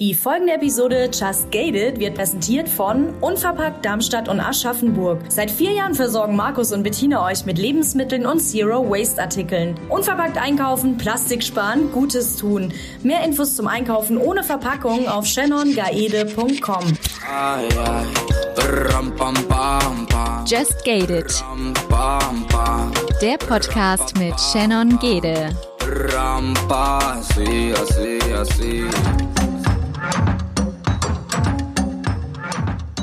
Die folgende Episode Just Gated wird präsentiert von Unverpackt Darmstadt und Aschaffenburg. Seit vier Jahren versorgen Markus und Bettina euch mit Lebensmitteln und Zero Waste Artikeln. Unverpackt einkaufen, Plastik sparen, Gutes tun. Mehr Infos zum Einkaufen ohne Verpackung auf shannongaede.com. Just Gated. Der Podcast mit Shannon Gede.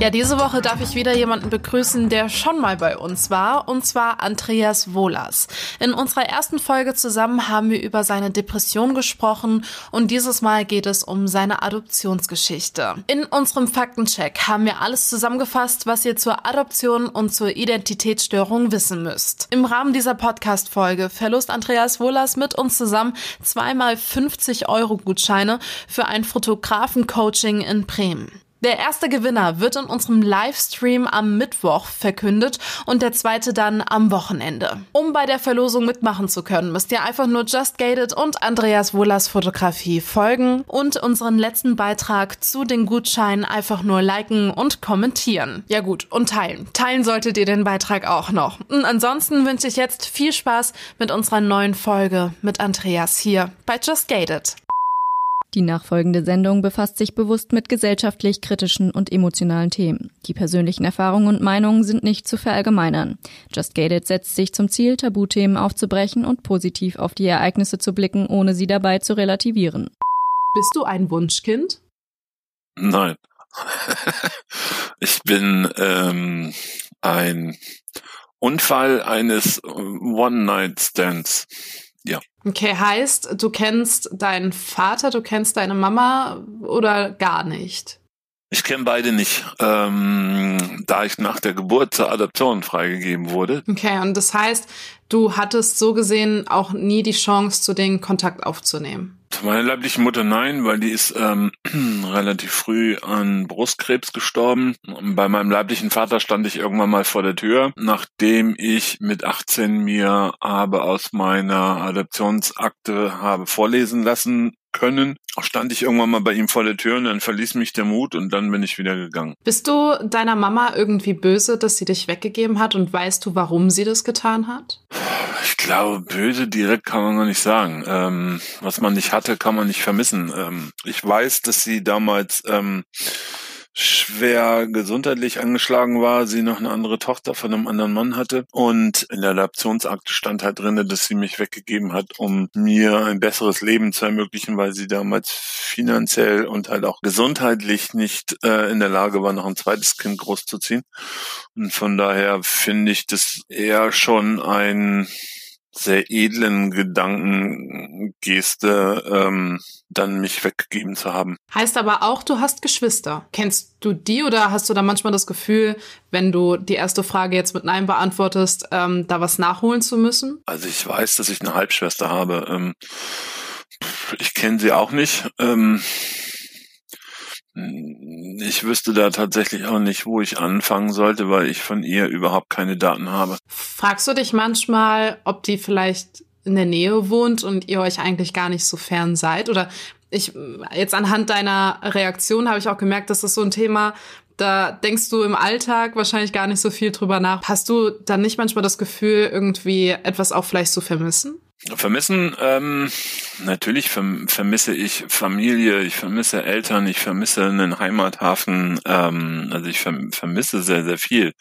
Ja, diese Woche darf ich wieder jemanden begrüßen, der schon mal bei uns war, und zwar Andreas Wohlers. In unserer ersten Folge zusammen haben wir über seine Depression gesprochen und dieses Mal geht es um seine Adoptionsgeschichte. In unserem Faktencheck haben wir alles zusammengefasst, was ihr zur Adoption und zur Identitätsstörung wissen müsst. Im Rahmen dieser Podcast-Folge verlost Andreas Wohlers mit uns zusammen zweimal 50 Euro Gutscheine für ein Fotografen-Coaching in Bremen. Der erste Gewinner wird in unserem Livestream am Mittwoch verkündet und der zweite dann am Wochenende. Um bei der Verlosung mitmachen zu können, müsst ihr einfach nur Just Gated und Andreas Wohlers Fotografie folgen und unseren letzten Beitrag zu den Gutscheinen einfach nur liken und kommentieren. Ja gut, und teilen. Teilen solltet ihr den Beitrag auch noch. Und ansonsten wünsche ich jetzt viel Spaß mit unserer neuen Folge mit Andreas hier bei Just Gated. Die nachfolgende Sendung befasst sich bewusst mit gesellschaftlich kritischen und emotionalen Themen. Die persönlichen Erfahrungen und Meinungen sind nicht zu verallgemeinern. Just Gated setzt sich zum Ziel, Tabuthemen aufzubrechen und positiv auf die Ereignisse zu blicken, ohne sie dabei zu relativieren. Bist du ein Wunschkind? Nein. ich bin ähm, ein Unfall eines One-Night-Stands. Ja. Okay, heißt, du kennst deinen Vater, du kennst deine Mama oder gar nicht? Ich kenne beide nicht, ähm, da ich nach der Geburt zur Adoption freigegeben wurde. Okay, und das heißt, du hattest so gesehen auch nie die Chance, zu denen Kontakt aufzunehmen. Zu meiner leiblichen Mutter nein, weil die ist ähm, relativ früh an Brustkrebs gestorben. Bei meinem leiblichen Vater stand ich irgendwann mal vor der Tür, nachdem ich mit 18 mir habe aus meiner Adoptionsakte habe vorlesen lassen können, stand ich irgendwann mal bei ihm vor der Tür und dann verließ mich der Mut und dann bin ich wieder gegangen. Bist du deiner Mama irgendwie böse, dass sie dich weggegeben hat und weißt du, warum sie das getan hat? Ich glaube, böse direkt kann man gar nicht sagen. Ähm, was man nicht hatte, kann man nicht vermissen. Ähm, ich weiß, dass sie damals ähm, schwer gesundheitlich angeschlagen war, sie noch eine andere Tochter von einem anderen Mann hatte und in der Adoptionsakte stand halt drinne, dass sie mich weggegeben hat, um mir ein besseres Leben zu ermöglichen, weil sie damals finanziell und halt auch gesundheitlich nicht äh, in der Lage war, noch ein zweites Kind großzuziehen. Und von daher finde ich das eher schon ein sehr edlen Gedankengeste, ähm, dann mich weggegeben zu haben. Heißt aber auch, du hast Geschwister. Kennst du die oder hast du da manchmal das Gefühl, wenn du die erste Frage jetzt mit Nein beantwortest, ähm, da was nachholen zu müssen? Also ich weiß, dass ich eine Halbschwester habe. Ähm, ich kenne sie auch nicht. Ähm, ich wüsste da tatsächlich auch nicht, wo ich anfangen sollte, weil ich von ihr überhaupt keine Daten habe. Fragst du dich manchmal, ob die vielleicht in der Nähe wohnt und ihr euch eigentlich gar nicht so fern seid? Oder ich, jetzt anhand deiner Reaktion habe ich auch gemerkt, dass das so ein Thema, da denkst du im Alltag wahrscheinlich gar nicht so viel drüber nach. Hast du dann nicht manchmal das Gefühl, irgendwie etwas auch vielleicht zu vermissen? Vermissen, ähm, natürlich verm vermisse ich Familie, ich vermisse Eltern, ich vermisse einen Heimathafen, ähm, also ich verm vermisse sehr, sehr viel.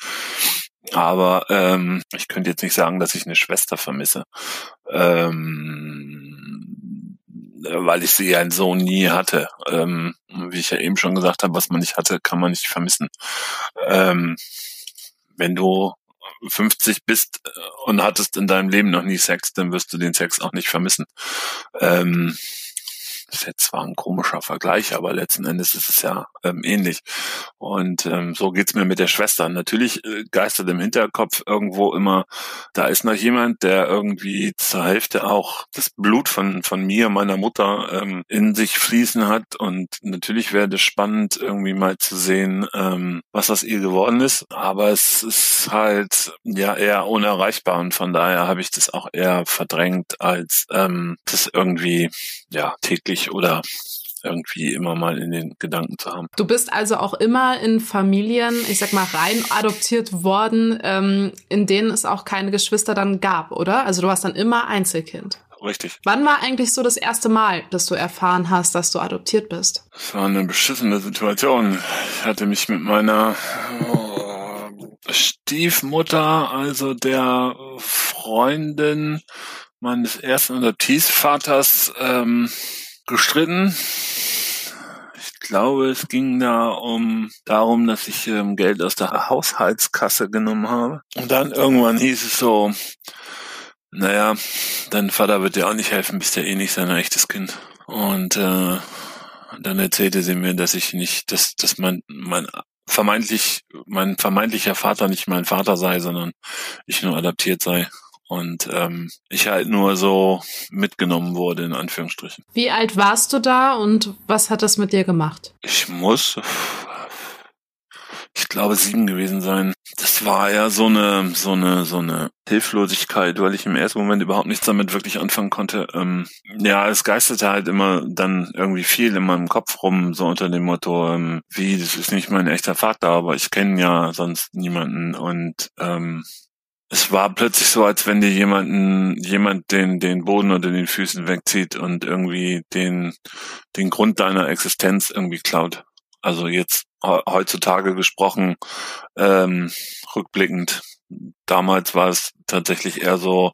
Aber ähm, ich könnte jetzt nicht sagen, dass ich eine Schwester vermisse. Ähm, weil ich sie ja so nie hatte. Ähm, wie ich ja eben schon gesagt habe, was man nicht hatte, kann man nicht vermissen. Ähm, wenn du 50 bist äh, und hattest in deinem Leben noch nie Sex, dann wirst du den Sex auch nicht vermissen. Ähm, ist jetzt zwar ein komischer Vergleich, aber letzten Endes ist es ja ähm, ähnlich. Und ähm, so geht's mir mit der Schwester. Natürlich äh, geistert im Hinterkopf irgendwo immer, da ist noch jemand, der irgendwie zur Hälfte auch das Blut von, von mir, meiner Mutter, ähm, in sich fließen hat. Und natürlich wäre es spannend, irgendwie mal zu sehen, ähm, was aus ihr geworden ist. Aber es ist halt ja eher unerreichbar und von daher habe ich das auch eher verdrängt, als ähm, das irgendwie ja täglich oder irgendwie immer mal in den Gedanken zu haben. Du bist also auch immer in Familien, ich sag mal, rein adoptiert worden, ähm, in denen es auch keine Geschwister dann gab, oder? Also du warst dann immer Einzelkind. Richtig. Wann war eigentlich so das erste Mal, dass du erfahren hast, dass du adoptiert bist? Es war eine beschissene Situation. Ich hatte mich mit meiner Stiefmutter, also der Freundin meines ersten Adoptivvaters, ähm, gestritten. Ich glaube, es ging da um darum, dass ich ähm, Geld aus der Haushaltskasse genommen habe. Und dann irgendwann hieß es so, naja, dein Vater wird dir auch nicht helfen, bist ja eh nicht sein echtes Kind. Und äh, dann erzählte sie mir, dass ich nicht, dass, dass mein, mein vermeintlich, mein vermeintlicher Vater nicht mein Vater sei, sondern ich nur adaptiert sei. Und ähm, ich halt nur so mitgenommen wurde, in Anführungsstrichen. Wie alt warst du da und was hat das mit dir gemacht? Ich muss ich glaube, sieben gewesen sein. Das war ja so eine, so eine, so eine Hilflosigkeit, weil ich im ersten Moment überhaupt nichts damit wirklich anfangen konnte. Ähm, ja, es geisterte halt immer dann irgendwie viel in meinem Kopf rum, so unter dem Motto, ähm, wie, das ist nicht mein echter Vater, aber ich kenne ja sonst niemanden und ähm, es war plötzlich so, als wenn dir jemanden, jemand den, den Boden unter den Füßen wegzieht und irgendwie den, den Grund deiner Existenz irgendwie klaut. Also jetzt heutzutage gesprochen, ähm, rückblickend. Damals war es tatsächlich eher so,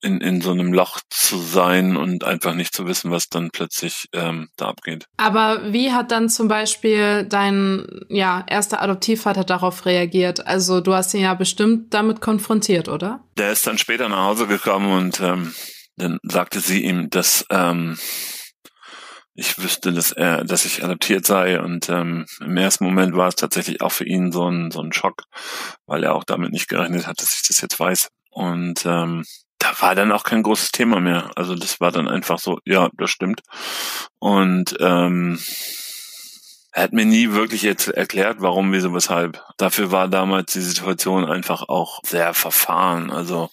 in, in so einem Loch zu sein und einfach nicht zu wissen, was dann plötzlich ähm, da abgeht. Aber wie hat dann zum Beispiel dein ja, erster Adoptivvater darauf reagiert? Also du hast ihn ja bestimmt damit konfrontiert, oder? Der ist dann später nach Hause gekommen und ähm, dann sagte sie ihm, dass ähm, ich wüsste, dass er, dass ich adoptiert sei und ähm, im ersten Moment war es tatsächlich auch für ihn so ein so ein Schock, weil er auch damit nicht gerechnet hat, dass ich das jetzt weiß. Und ähm, da war dann auch kein großes Thema mehr. Also das war dann einfach so, ja, das stimmt. Und ähm, er hat mir nie wirklich jetzt erklärt, warum, wieso, weshalb. Dafür war damals die Situation einfach auch sehr verfahren. Also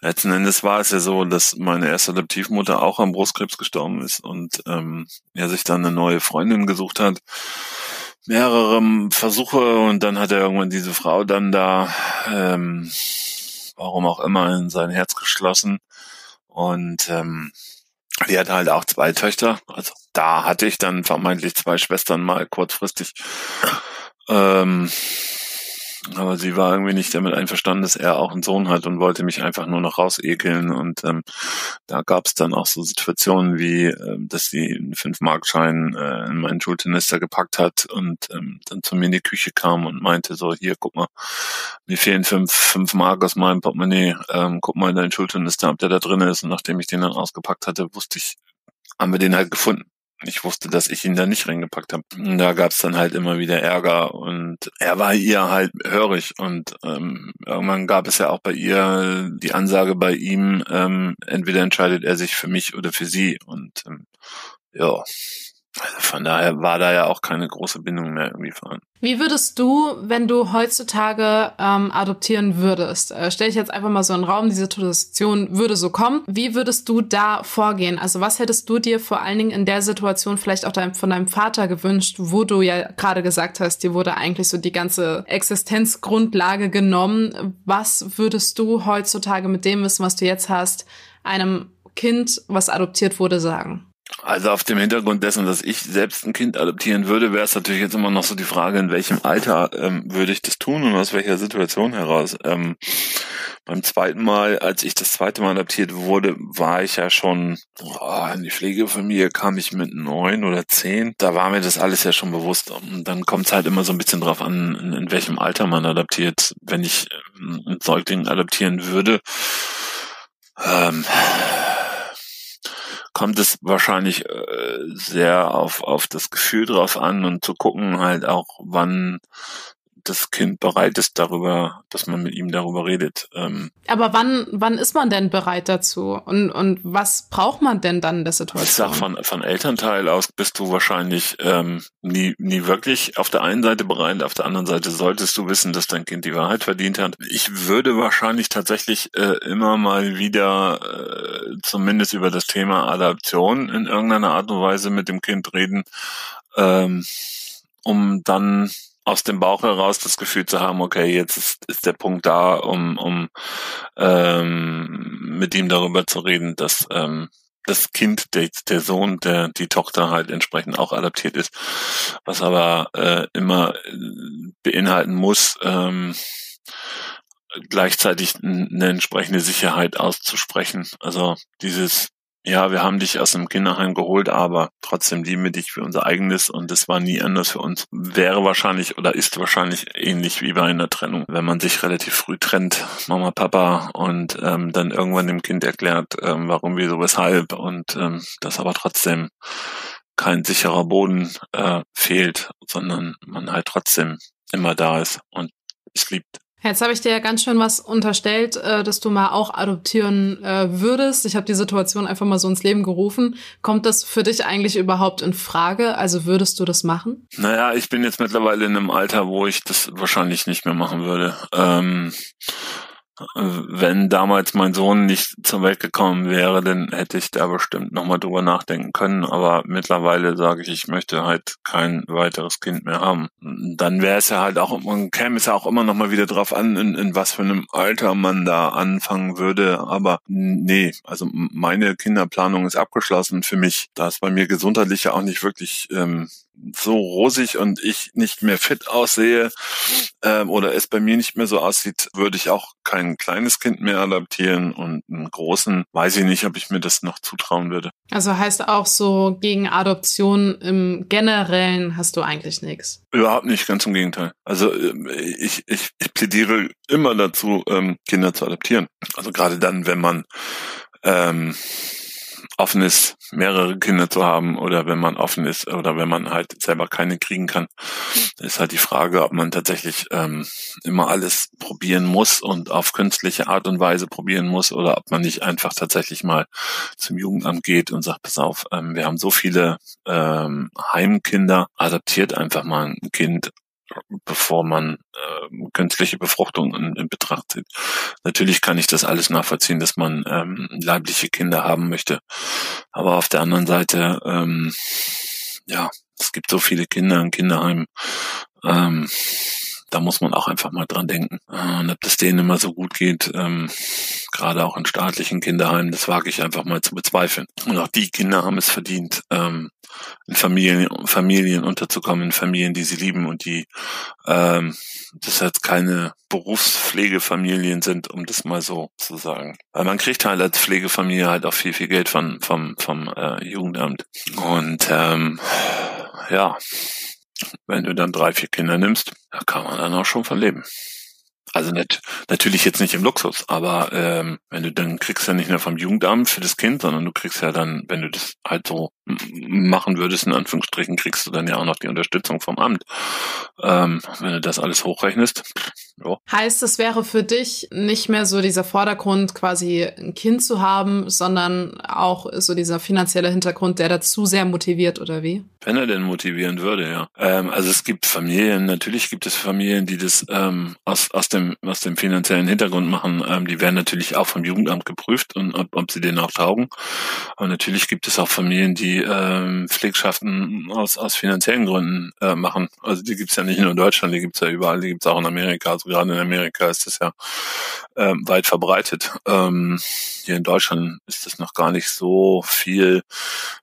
letzten Endes war es ja so, dass meine erste Adoptivmutter auch am Brustkrebs gestorben ist und ähm, er sich dann eine neue Freundin gesucht hat. Mehrere Versuche und dann hat er irgendwann diese Frau dann da, ähm, warum auch immer, in sein Herz geschlossen. Und ähm, die hat halt auch zwei Töchter. Also da hatte ich dann vermeintlich zwei Schwestern mal kurzfristig. Ähm, aber sie war irgendwie nicht damit einverstanden, dass er auch einen Sohn hat und wollte mich einfach nur noch rausekeln. Und ähm, da gab es dann auch so Situationen wie, ähm, dass sie einen Fünf-Markschein äh, in meinen Schultenister gepackt hat und ähm, dann zu mir in die Küche kam und meinte so, hier, guck mal, mir fehlen fünf, fünf Mark aus meinem Portemonnaie, ähm, guck mal in deinen Schultenister, ob der da drin ist. Und nachdem ich den dann ausgepackt hatte, wusste ich, haben wir den halt gefunden. Ich wusste, dass ich ihn da nicht reingepackt habe. Da gab's dann halt immer wieder Ärger und er war ihr halt hörig. Und ähm, irgendwann gab es ja auch bei ihr die Ansage bei ihm, ähm, entweder entscheidet er sich für mich oder für sie. Und ähm, ja, von daher war da ja auch keine große Bindung mehr irgendwie vorhanden. Wie würdest du, wenn du heutzutage ähm, adoptieren würdest, äh, stell ich jetzt einfach mal so einen Raum, diese Situation würde so kommen, wie würdest du da vorgehen? Also was hättest du dir vor allen Dingen in der Situation vielleicht auch dein, von deinem Vater gewünscht, wo du ja gerade gesagt hast, dir wurde eigentlich so die ganze Existenzgrundlage genommen. Was würdest du heutzutage mit dem Wissen, was du jetzt hast, einem Kind, was adoptiert wurde, sagen? Also auf dem Hintergrund dessen, dass ich selbst ein Kind adoptieren würde, wäre es natürlich jetzt immer noch so die Frage, in welchem Alter ähm, würde ich das tun und aus welcher Situation heraus. Ähm, beim zweiten Mal, als ich das zweite Mal adoptiert wurde, war ich ja schon oh, in die Pflegefamilie, kam ich mit neun oder zehn. Da war mir das alles ja schon bewusst. Und dann kommt es halt immer so ein bisschen drauf an, in, in welchem Alter man adoptiert. Wenn ich ähm, ein Säugling adoptieren würde, ähm, kommt es wahrscheinlich äh, sehr auf, auf das Gefühl drauf an und zu gucken halt auch, wann das Kind bereit ist darüber, dass man mit ihm darüber redet. Ähm, Aber wann, wann ist man denn bereit dazu? Und, und was braucht man denn dann in der Situation? Ich sag, von, von Elternteil aus bist du wahrscheinlich ähm, nie, nie wirklich auf der einen Seite bereit, auf der anderen Seite solltest du wissen, dass dein Kind die Wahrheit verdient hat. Ich würde wahrscheinlich tatsächlich äh, immer mal wieder äh, zumindest über das Thema Adaption in irgendeiner Art und Weise mit dem Kind reden, ähm, um dann aus dem Bauch heraus das Gefühl zu haben, okay, jetzt ist, ist der Punkt da, um, um ähm, mit ihm darüber zu reden, dass ähm, das Kind, der, der Sohn, der die Tochter halt entsprechend auch adaptiert ist, was aber äh, immer beinhalten muss, ähm, gleichzeitig eine entsprechende Sicherheit auszusprechen. Also dieses ja, wir haben dich aus dem Kinderheim geholt, aber trotzdem lieben wir dich für unser eigenes und es war nie anders für uns. Wäre wahrscheinlich oder ist wahrscheinlich ähnlich wie bei einer Trennung. Wenn man sich relativ früh trennt, Mama, Papa, und ähm, dann irgendwann dem Kind erklärt, ähm, warum, wieso, weshalb und ähm, das aber trotzdem kein sicherer Boden äh, fehlt, sondern man halt trotzdem immer da ist und es liebt. Jetzt habe ich dir ja ganz schön was unterstellt, äh, dass du mal auch adoptieren äh, würdest. Ich habe die Situation einfach mal so ins Leben gerufen. Kommt das für dich eigentlich überhaupt in Frage? Also würdest du das machen? Naja, ich bin jetzt mittlerweile in einem Alter, wo ich das wahrscheinlich nicht mehr machen würde. Ähm, wenn damals mein Sohn nicht zur Welt gekommen wäre, dann hätte ich da bestimmt nochmal drüber nachdenken können. Aber mittlerweile sage ich, ich möchte halt kein weiteres Kind mehr haben. Dann wäre es ja halt auch, man käme es ja auch immer nochmal wieder drauf an, in, in was für einem Alter man da anfangen würde. Aber nee, also meine Kinderplanung ist abgeschlossen für mich. Da es bei mir gesundheitlich ja auch nicht wirklich ähm, so rosig und ich nicht mehr fit aussehe ähm, oder es bei mir nicht mehr so aussieht, würde ich auch kein kleines Kind mehr adaptieren und einen großen, weiß ich nicht, ob ich mir das noch zutrauen würde. Also heißt auch so, gegen Adoption im Generellen hast du eigentlich nichts? Überhaupt nicht, ganz im Gegenteil. Also ähm, ich, ich, ich plädiere immer dazu, ähm, Kinder zu adoptieren. Also gerade dann, wenn man ähm, offen ist, mehrere Kinder zu haben oder wenn man offen ist oder wenn man halt selber keine kriegen kann, ist halt die Frage, ob man tatsächlich ähm, immer alles probieren muss und auf künstliche Art und Weise probieren muss oder ob man nicht einfach tatsächlich mal zum Jugendamt geht und sagt, pass auf, ähm, wir haben so viele ähm, Heimkinder, adaptiert einfach mal ein Kind bevor man äh, künstliche Befruchtung in, in, Betracht zieht. Natürlich kann ich das alles nachvollziehen, dass man ähm, leibliche Kinder haben möchte. Aber auf der anderen Seite, ähm, ja, es gibt so viele Kinder in Kinderheimen. Ähm, da muss man auch einfach mal dran denken. Äh, und ob das denen immer so gut geht, ähm, gerade auch in staatlichen Kinderheimen, das wage ich einfach mal zu bezweifeln. Und auch die Kinder haben es verdient, ähm, in Familien, Familien unterzukommen, in Familien, die sie lieben und die ähm, das jetzt keine Berufspflegefamilien sind, um das mal so zu sagen. Weil man kriegt halt als Pflegefamilie halt auch viel, viel Geld von, vom, vom äh, Jugendamt. Und ähm, ja, wenn du dann drei, vier Kinder nimmst, da kann man dann auch schon von leben. Also nicht, natürlich jetzt nicht im Luxus, aber ähm, wenn du dann kriegst ja nicht nur vom Jugendamt für das Kind, sondern du kriegst ja dann, wenn du das halt so machen würdest, in Anführungsstrichen, kriegst du dann ja auch noch die Unterstützung vom Amt. Ähm, wenn du das alles hochrechnest. Jo. Heißt, es wäre für dich nicht mehr so dieser Vordergrund, quasi ein Kind zu haben, sondern auch so dieser finanzielle Hintergrund, der dazu sehr motiviert, oder wie? Wenn er denn motivieren würde, ja. Ähm, also es gibt Familien, natürlich gibt es Familien, die das ähm, aus, aus, dem, aus dem finanziellen Hintergrund machen. Ähm, die werden natürlich auch vom Jugendamt geprüft und ob, ob sie denen auch taugen. Aber natürlich gibt es auch Familien, die ähm, Pflegschaften aus, aus finanziellen Gründen äh, machen. Also die gibt's ja nicht nur in Deutschland, die gibt's ja überall, die gibt's auch in Amerika. Also gerade in Amerika ist das ja ähm, weit verbreitet. Ähm, hier in Deutschland ist das noch gar nicht so viel,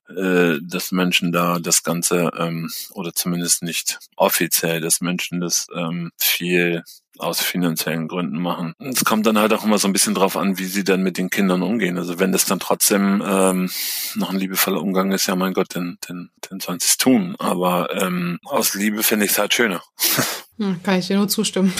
äh, dass Menschen da das Ganze, ähm, oder zumindest nicht offiziell, dass Menschen das ähm, viel aus finanziellen Gründen machen. Es kommt dann halt auch immer so ein bisschen drauf an, wie sie dann mit den Kindern umgehen. Also wenn das dann trotzdem ähm, noch ein liebevoller Umgang ist, ja mein Gott, dann, dann, sollen sie es tun. Aber ähm, aus Liebe finde ich es halt schöner. Hm, kann ich dir nur zustimmen.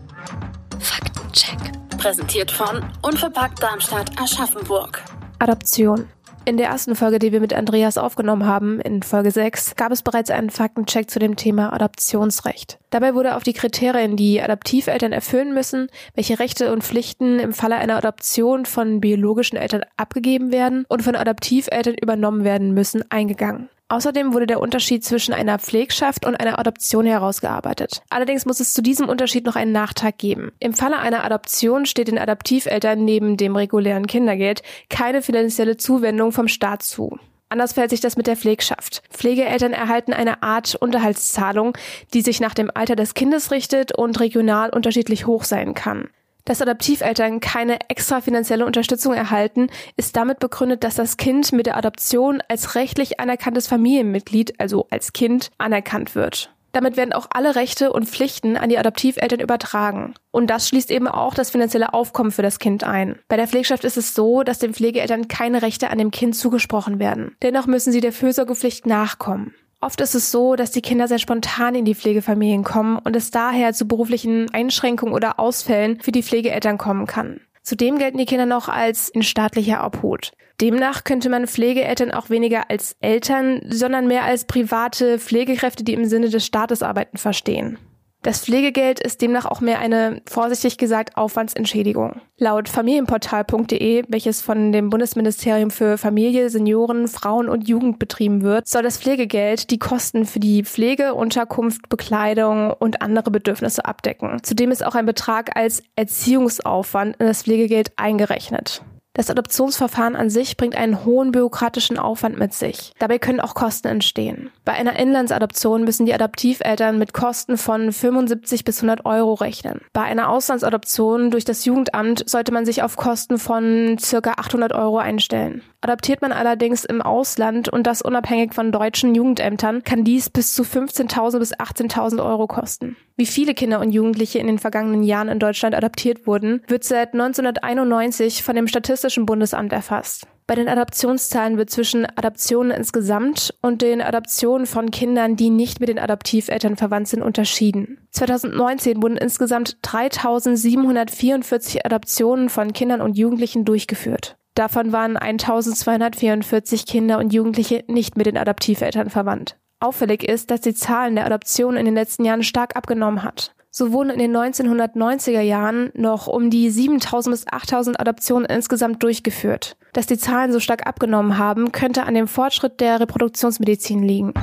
Faktencheck. Präsentiert von Unverpackt Darmstadt Aschaffenburg. Adoption In der ersten Folge, die wir mit Andreas aufgenommen haben, in Folge 6, gab es bereits einen Faktencheck zu dem Thema Adoptionsrecht. Dabei wurde auf die Kriterien, die Adoptiveltern erfüllen müssen, welche Rechte und Pflichten im Falle einer Adoption von biologischen Eltern abgegeben werden und von Adoptiveltern übernommen werden müssen, eingegangen. Außerdem wurde der Unterschied zwischen einer Pflegschaft und einer Adoption herausgearbeitet. Allerdings muss es zu diesem Unterschied noch einen Nachtrag geben. Im Falle einer Adoption steht den Adoptiveltern neben dem regulären Kindergeld keine finanzielle Zuwendung vom Staat zu. Anders verhält sich das mit der Pflegschaft. Pflegeeltern erhalten eine Art Unterhaltszahlung, die sich nach dem Alter des Kindes richtet und regional unterschiedlich hoch sein kann. Dass Adoptiveltern keine extra finanzielle Unterstützung erhalten, ist damit begründet, dass das Kind mit der Adoption als rechtlich anerkanntes Familienmitglied, also als Kind, anerkannt wird. Damit werden auch alle Rechte und Pflichten an die Adoptiveltern übertragen. Und das schließt eben auch das finanzielle Aufkommen für das Kind ein. Bei der Pflegschaft ist es so, dass den Pflegeeltern keine Rechte an dem Kind zugesprochen werden. Dennoch müssen sie der Fürsorgepflicht nachkommen. Oft ist es so, dass die Kinder sehr spontan in die Pflegefamilien kommen und es daher zu beruflichen Einschränkungen oder Ausfällen für die Pflegeeltern kommen kann. Zudem gelten die Kinder noch als in staatlicher Obhut. Demnach könnte man Pflegeeltern auch weniger als Eltern, sondern mehr als private Pflegekräfte, die im Sinne des Staates arbeiten, verstehen. Das Pflegegeld ist demnach auch mehr eine, vorsichtig gesagt, Aufwandsentschädigung. Laut familienportal.de, welches von dem Bundesministerium für Familie, Senioren, Frauen und Jugend betrieben wird, soll das Pflegegeld die Kosten für die Pflege, Unterkunft, Bekleidung und andere Bedürfnisse abdecken. Zudem ist auch ein Betrag als Erziehungsaufwand in das Pflegegeld eingerechnet. Das Adoptionsverfahren an sich bringt einen hohen bürokratischen Aufwand mit sich. Dabei können auch Kosten entstehen. Bei einer Inlandsadoption müssen die Adoptiveltern mit Kosten von 75 bis 100 Euro rechnen. Bei einer Auslandsadoption durch das Jugendamt sollte man sich auf Kosten von circa 800 Euro einstellen. Adoptiert man allerdings im Ausland und das unabhängig von deutschen Jugendämtern, kann dies bis zu 15.000 bis 18.000 Euro kosten. Wie viele Kinder und Jugendliche in den vergangenen Jahren in Deutschland adoptiert wurden, wird seit 1991 von dem Statistischen Bundesamt erfasst. Bei den Adoptionszahlen wird zwischen Adoptionen insgesamt und den Adoptionen von Kindern, die nicht mit den Adoptiveltern verwandt sind, unterschieden. 2019 wurden insgesamt 3744 Adoptionen von Kindern und Jugendlichen durchgeführt. Davon waren 1244 Kinder und Jugendliche nicht mit den Adoptiveltern verwandt. Auffällig ist, dass die Zahlen der Adoptionen in den letzten Jahren stark abgenommen hat. So wurden in den 1990er Jahren noch um die 7000 bis 8000 Adoptionen insgesamt durchgeführt. Dass die Zahlen so stark abgenommen haben, könnte an dem Fortschritt der Reproduktionsmedizin liegen.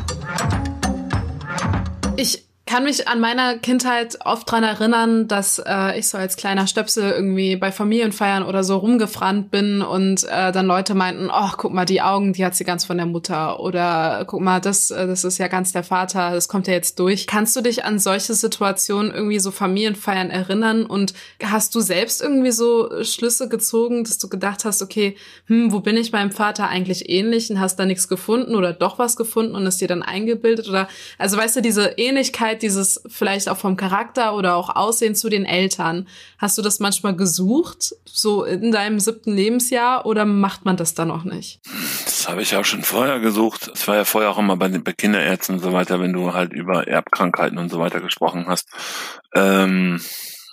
Ich kann mich an meiner Kindheit oft dran erinnern, dass äh, ich so als kleiner Stöpsel irgendwie bei Familienfeiern oder so rumgefrannt bin und äh, dann Leute meinten, ach, oh, guck mal, die Augen, die hat sie ganz von der Mutter. Oder guck mal, das, äh, das ist ja ganz der Vater, das kommt ja jetzt durch. Kannst du dich an solche Situationen irgendwie so Familienfeiern erinnern? Und hast du selbst irgendwie so Schlüsse gezogen, dass du gedacht hast, okay, hm, wo bin ich meinem Vater eigentlich ähnlich? Und hast da nichts gefunden oder doch was gefunden und es dir dann eingebildet? Oder, also weißt du, diese Ähnlichkeit Ähnlichkeit, dieses vielleicht auch vom Charakter oder auch Aussehen zu den Eltern. Hast du das manchmal gesucht, so in deinem siebten Lebensjahr, oder macht man das dann noch nicht? Das habe ich auch schon vorher gesucht. Es war ja vorher auch immer bei den bei Kinderärzten und so weiter, wenn du halt über Erbkrankheiten und so weiter gesprochen hast. Ähm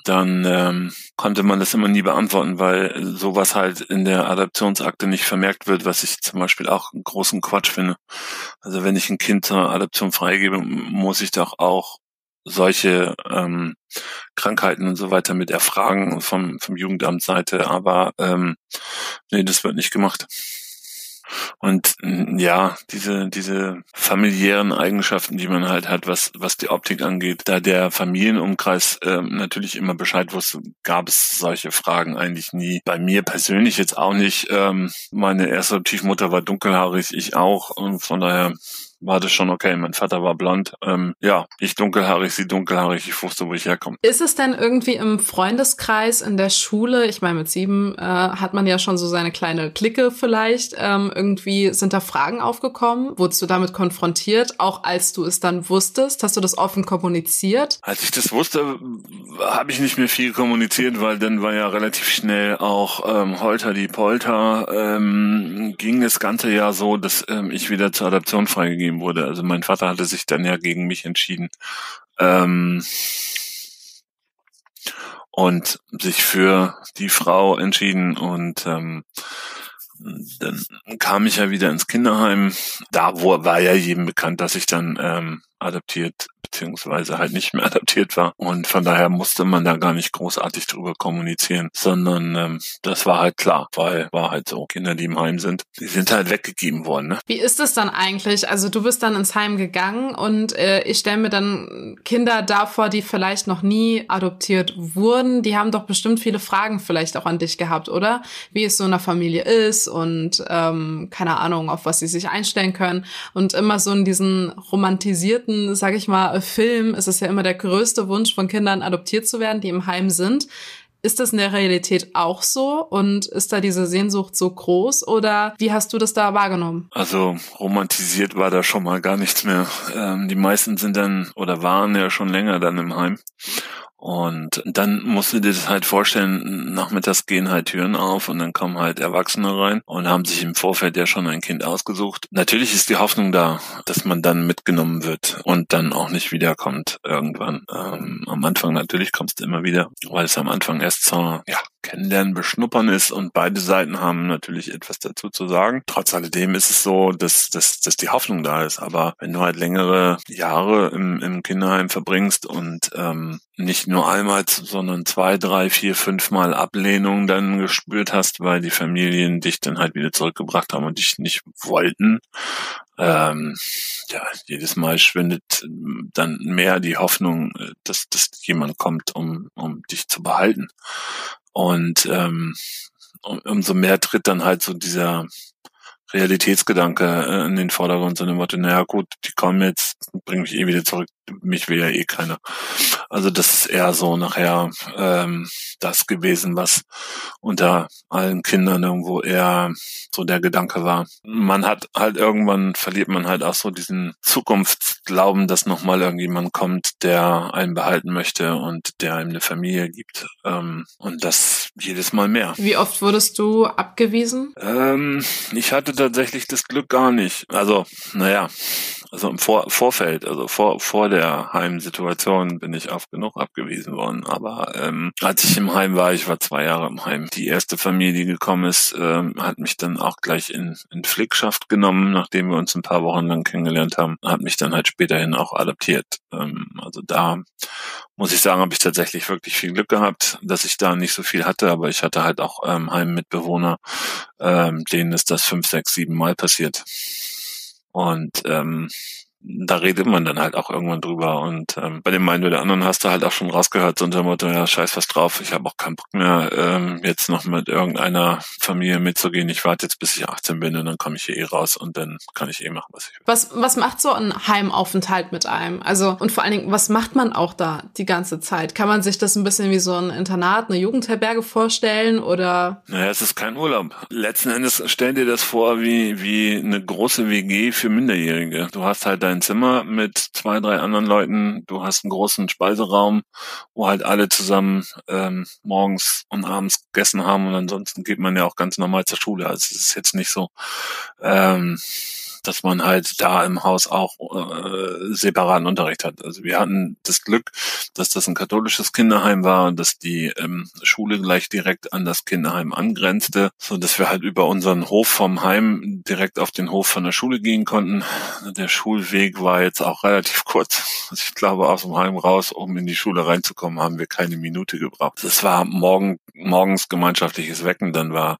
dann ähm, konnte man das immer nie beantworten, weil sowas halt in der Adoptionsakte nicht vermerkt wird, was ich zum Beispiel auch einen großen Quatsch finde. Also wenn ich ein Kind zur Adoption freigebe, muss ich doch auch solche ähm, Krankheiten und so weiter mit erfragen vom, vom Jugendamtsseite, aber ähm, nee, das wird nicht gemacht. Und ja, diese, diese familiären Eigenschaften, die man halt hat, was, was die Optik angeht, da der Familienumkreis äh, natürlich immer Bescheid wusste, gab es solche Fragen eigentlich nie. Bei mir persönlich jetzt auch nicht. Ähm, meine erste Adoptivmutter war dunkelhaarig, ich auch. Und von daher war das schon okay. Mein Vater war blond. Ähm, ja, ich dunkelhaarig, sie dunkelhaarig. Ich wusste, wo ich herkomme. Ist es denn irgendwie im Freundeskreis, in der Schule? Ich meine, mit sieben äh, hat man ja schon so seine kleine Clique vielleicht. Ähm, irgendwie sind da Fragen aufgekommen? Wurdest du damit konfrontiert, auch als du es dann wusstest? Hast du das offen kommuniziert? Als ich das wusste, habe ich nicht mehr viel kommuniziert, weil dann war ja relativ schnell auch ähm, Holter die Polter. Ähm, ging das ganze Jahr so, dass ähm, ich wieder zur Adoption freigegeben gegeben wurde. Also mein Vater hatte sich dann ja gegen mich entschieden. Ähm, und sich für die Frau entschieden und ähm, dann kam ich ja wieder ins Kinderheim. Da war ja jedem bekannt, dass ich dann ähm, adaptiert beziehungsweise halt nicht mehr adaptiert war. Und von daher musste man da gar nicht großartig drüber kommunizieren, sondern ähm, das war halt klar, weil war halt so, Kinder, die im Heim sind, die sind halt weggegeben worden. Ne? Wie ist es dann eigentlich? Also du bist dann ins Heim gegangen und äh, ich stelle mir dann Kinder davor, die vielleicht noch nie adoptiert wurden. Die haben doch bestimmt viele Fragen vielleicht auch an dich gehabt, oder? Wie es so in der Familie ist und ähm, keine Ahnung, auf was sie sich einstellen können. Und immer so in diesen romantisierten, sag ich mal, Film ist es ja immer der größte Wunsch von Kindern, adoptiert zu werden, die im Heim sind. Ist das in der Realität auch so und ist da diese Sehnsucht so groß oder wie hast du das da wahrgenommen? Also romantisiert war da schon mal gar nichts mehr. Ähm, die meisten sind dann oder waren ja schon länger dann im Heim und dann musst du dir das halt vorstellen, nachmittags gehen halt Türen auf und dann kommen halt Erwachsene rein und haben sich im Vorfeld ja schon ein Kind ausgesucht. Natürlich ist die Hoffnung da, dass man dann mitgenommen wird und dann auch nicht wiederkommt irgendwann. Ähm, am Anfang natürlich kommst du immer wieder, weil es am Anfang erst so, ja, kennenlernen, beschnuppern ist und beide Seiten haben natürlich etwas dazu zu sagen. Trotz alledem ist es so, dass, dass, dass die Hoffnung da ist. Aber wenn du halt längere Jahre im, im Kinderheim verbringst und ähm, nicht nur einmal, sondern zwei, drei, vier, fünf Mal Ablehnung dann gespürt hast, weil die Familien dich dann halt wieder zurückgebracht haben und dich nicht wollten, ähm, ja, jedes Mal schwindet dann mehr die Hoffnung, dass, dass jemand kommt, um, um dich zu behalten. Und ähm, umso mehr tritt dann halt so dieser Realitätsgedanke äh, in den Vordergrund, so dem Motto, naja gut, die kommen jetzt, bringen mich eh wieder zurück, mich will ja eh keiner. Also das ist eher so nachher ähm, das gewesen, was unter allen Kindern irgendwo eher so der Gedanke war. Man hat halt irgendwann verliert man halt auch so diesen Zukunftsglauben, dass nochmal irgendjemand kommt, der einen behalten möchte und der einem eine Familie gibt. Ähm, und das jedes Mal mehr. Wie oft wurdest du abgewiesen? Ähm, ich hatte tatsächlich das Glück gar nicht. Also, naja, also im Vor Vorfeld, also vor, vor der Heimsituation bin ich oft genug abgewiesen worden. Aber ähm, als ich im Heim war, ich war zwei Jahre im Heim, die erste Familie, die gekommen ist, ähm, hat mich dann auch gleich in, in Pflegschaft genommen, nachdem wir uns ein paar Wochen lang kennengelernt haben, hat mich dann halt späterhin auch adoptiert. Ähm, also da muss ich sagen, habe ich tatsächlich wirklich viel Glück gehabt, dass ich da nicht so viel hatte, aber ich hatte halt auch ähm, Heimmitbewohner, ähm, denen ist das fünf, sechs, sieben Mal passiert. Und ähm, da redet man dann halt auch irgendwann drüber. Und ähm, bei dem einen oder anderen hast du halt auch schon rausgehört, so unter dem Motto, ja, scheiß was drauf, ich habe auch keinen Bock mehr, ähm, jetzt noch mit irgendeiner Familie mitzugehen. Ich warte jetzt, bis ich 18 bin und dann komme ich hier eh raus und dann kann ich eh machen, was ich will. Was, was macht so ein Heimaufenthalt mit einem? Also, und vor allen Dingen, was macht man auch da die ganze Zeit? Kann man sich das ein bisschen wie so ein Internat, eine Jugendherberge vorstellen oder? Naja, es ist kein Urlaub. Letzten Endes stell dir das vor wie, wie eine große WG für Minderjährige. Du hast halt dein ein Zimmer mit zwei, drei anderen Leuten. Du hast einen großen Speiseraum, wo halt alle zusammen ähm, morgens und abends gegessen haben und ansonsten geht man ja auch ganz normal zur Schule. Also es ist jetzt nicht so, ähm, dass man halt da im Haus auch äh, separaten Unterricht hat. Also wir hatten das Glück, dass das ein katholisches Kinderheim war und dass die ähm, Schule gleich direkt an das Kinderheim angrenzte, so dass wir halt über unseren Hof vom Heim direkt auf den Hof von der Schule gehen konnten. Der Schulweg war jetzt auch relativ kurz. Also ich glaube, aus dem Heim raus, um in die Schule reinzukommen, haben wir keine Minute gebraucht. Das war morgen, morgens gemeinschaftliches Wecken, dann war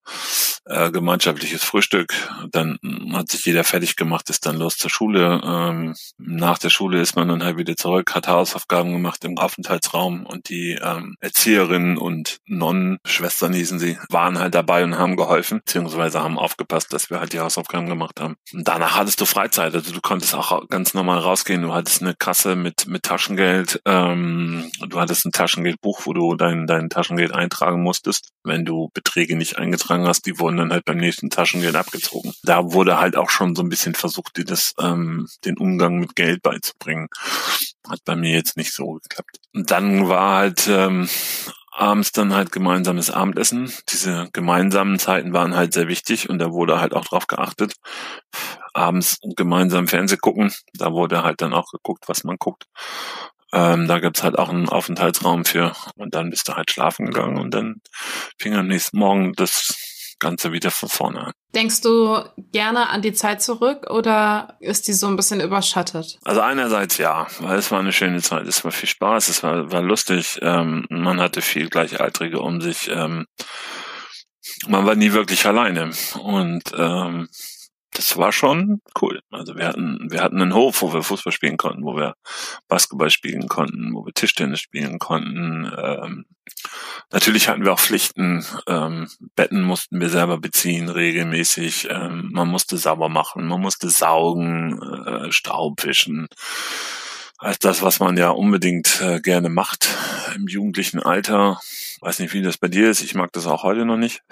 äh, gemeinschaftliches Frühstück, dann hat sich jeder fertig fertig gemacht, ist dann los zur Schule. Ähm, nach der Schule ist man dann halt wieder zurück, hat Hausaufgaben gemacht im Aufenthaltsraum und die ähm, Erzieherinnen und Nonnen, Schwestern hießen sie, waren halt dabei und haben geholfen, beziehungsweise haben aufgepasst, dass wir halt die Hausaufgaben gemacht haben. Und danach hattest du Freizeit, also du konntest auch ganz normal rausgehen. Du hattest eine Kasse mit, mit Taschengeld, ähm, du hattest ein Taschengeldbuch, wo du dein, dein Taschengeld eintragen musstest. Wenn du Beträge nicht eingetragen hast, die wurden dann halt beim nächsten Taschengeld abgezogen. Da wurde halt auch schon so ein bisschen bisschen versucht, dir das, ähm, den Umgang mit Geld beizubringen. Hat bei mir jetzt nicht so geklappt. Und dann war halt ähm, abends dann halt gemeinsames Abendessen. Diese gemeinsamen Zeiten waren halt sehr wichtig und da wurde halt auch drauf geachtet. Abends gemeinsam Fernseh gucken, da wurde halt dann auch geguckt, was man guckt. Ähm, da gibt's halt auch einen Aufenthaltsraum für und dann bist du halt schlafen gegangen und dann fing am nächsten Morgen das Ganze wieder von vorne an. Denkst du gerne an die Zeit zurück oder ist die so ein bisschen überschattet? Also einerseits ja, weil es war eine schöne Zeit, es war viel Spaß, es war, war lustig, ähm, man hatte viel Gleichaltrige um sich, ähm, man war nie wirklich alleine und ähm, das war schon cool. Also wir hatten, wir hatten einen Hof, wo wir Fußball spielen konnten, wo wir Basketball spielen konnten, wo wir Tischtennis spielen konnten. Ähm, natürlich hatten wir auch Pflichten. Ähm, Betten mussten wir selber beziehen, regelmäßig. Ähm, man musste sauber machen, man musste saugen, äh, Staub wischen. Also das, was man ja unbedingt äh, gerne macht im jugendlichen Alter. Weiß nicht, wie das bei dir ist. Ich mag das auch heute noch nicht.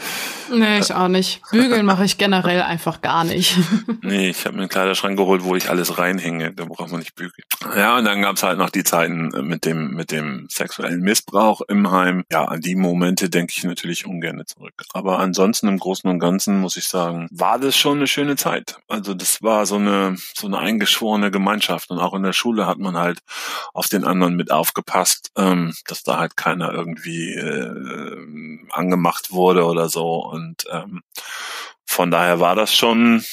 Nee, ich auch nicht. Bügeln mache ich generell einfach gar nicht. nee, ich habe mir einen Kleiderschrank geholt, wo ich alles reinhänge. Da braucht man nicht bügeln. Ja, und dann gab's halt noch die Zeiten mit dem, mit dem sexuellen Missbrauch im Heim. Ja, an die Momente denke ich natürlich ungern zurück. Aber ansonsten im Großen und Ganzen muss ich sagen, war das schon eine schöne Zeit. Also das war so eine, so eine eingeschworene Gemeinschaft. Und auch in der Schule hat man halt auf den anderen mit aufgepasst, ähm, dass da halt keiner irgendwie äh, angemacht wurde oder so. Und ähm, von daher war das schon,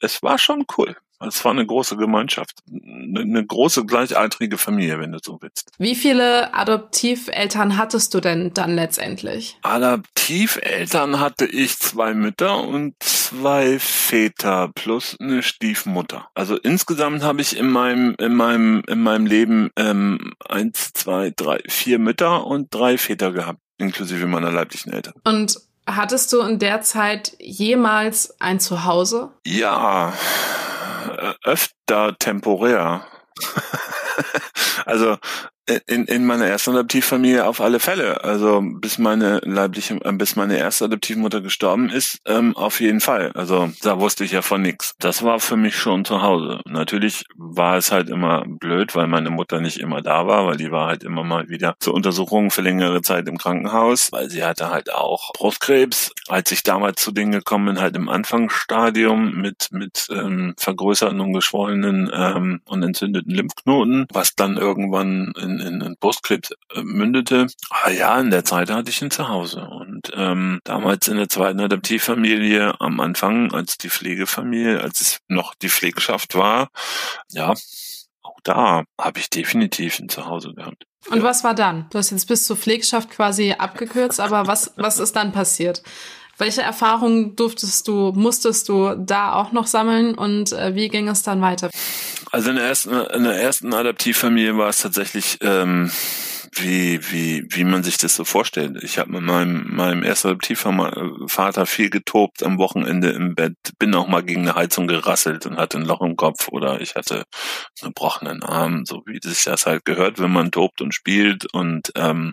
es war schon cool. Es war eine große Gemeinschaft, eine große gleichaltrige Familie, wenn du so willst. Wie viele Adoptiveltern hattest du denn dann letztendlich? Adoptiveltern hatte ich zwei Mütter und zwei Väter plus eine Stiefmutter. Also insgesamt habe ich in meinem in meinem in meinem Leben ähm, eins, zwei, drei, vier Mütter und drei Väter gehabt, inklusive meiner leiblichen Eltern. Und Hattest du in der Zeit jemals ein Zuhause? Ja, öfter temporär. also in, in meiner ersten Adoptivfamilie auf alle Fälle. Also bis meine leibliche, äh, bis meine erste Adoptivmutter gestorben ist, ähm, auf jeden Fall. Also da wusste ich ja von nichts. Das war für mich schon zu Hause. Natürlich war es halt immer blöd, weil meine Mutter nicht immer da war, weil die war halt immer mal wieder zur Untersuchung für längere Zeit im Krankenhaus, weil sie hatte halt auch Brustkrebs. Als ich damals zu denen gekommen bin, halt im Anfangsstadium mit mit ähm, vergrößerten und geschwollenen ähm, und entzündeten Lymphknoten, was dann irgendwann in in, in Brustkrebs äh, mündete. Ah ja, in der Zeit hatte ich ihn zu Hause. Und ähm, damals in der zweiten Adoptivfamilie, am Anfang als die Pflegefamilie, als es noch die Pflegschaft war, ja, auch da habe ich definitiv ein Zuhause gehabt. Und was war dann? Du hast jetzt bis zur Pflegschaft quasi abgekürzt, aber was, was ist dann passiert? Welche Erfahrungen durftest du, musstest du da auch noch sammeln und äh, wie ging es dann weiter? Also in der ersten, in der ersten Adaptivfamilie war es tatsächlich ähm, wie, wie, wie man sich das so vorstellt. Ich habe mit meinem, meinem ersten Adoptivvater viel getobt am Wochenende im Bett, bin auch mal gegen eine Heizung gerasselt und hatte ein Loch im Kopf oder ich hatte einen gebrochenen Arm, so wie das das halt gehört, wenn man tobt und spielt und ähm,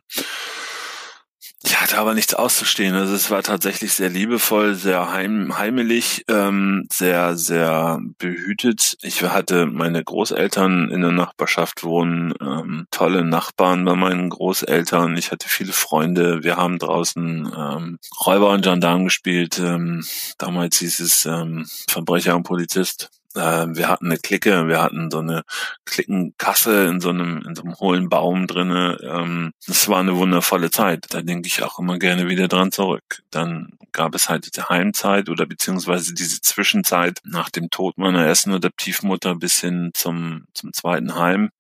ich hatte aber nichts auszustehen. Also es war tatsächlich sehr liebevoll, sehr heim, heimelig, ähm, sehr, sehr behütet. Ich hatte meine Großeltern in der Nachbarschaft wohnen, ähm, tolle Nachbarn bei meinen Großeltern. Ich hatte viele Freunde. Wir haben draußen ähm, Räuber und Gendarm gespielt. Ähm, damals hieß es ähm, Verbrecher und Polizist. Äh, wir hatten eine Clique, wir hatten so eine Klickenkasse in so einem, in so einem hohlen Baum drinne. Ähm, das war eine wundervolle Zeit. Da denke ich auch immer gerne wieder dran zurück. Dann gab es halt diese Heimzeit oder beziehungsweise diese Zwischenzeit nach dem Tod meiner ersten Adoptivmutter bis hin zum, zum zweiten Heim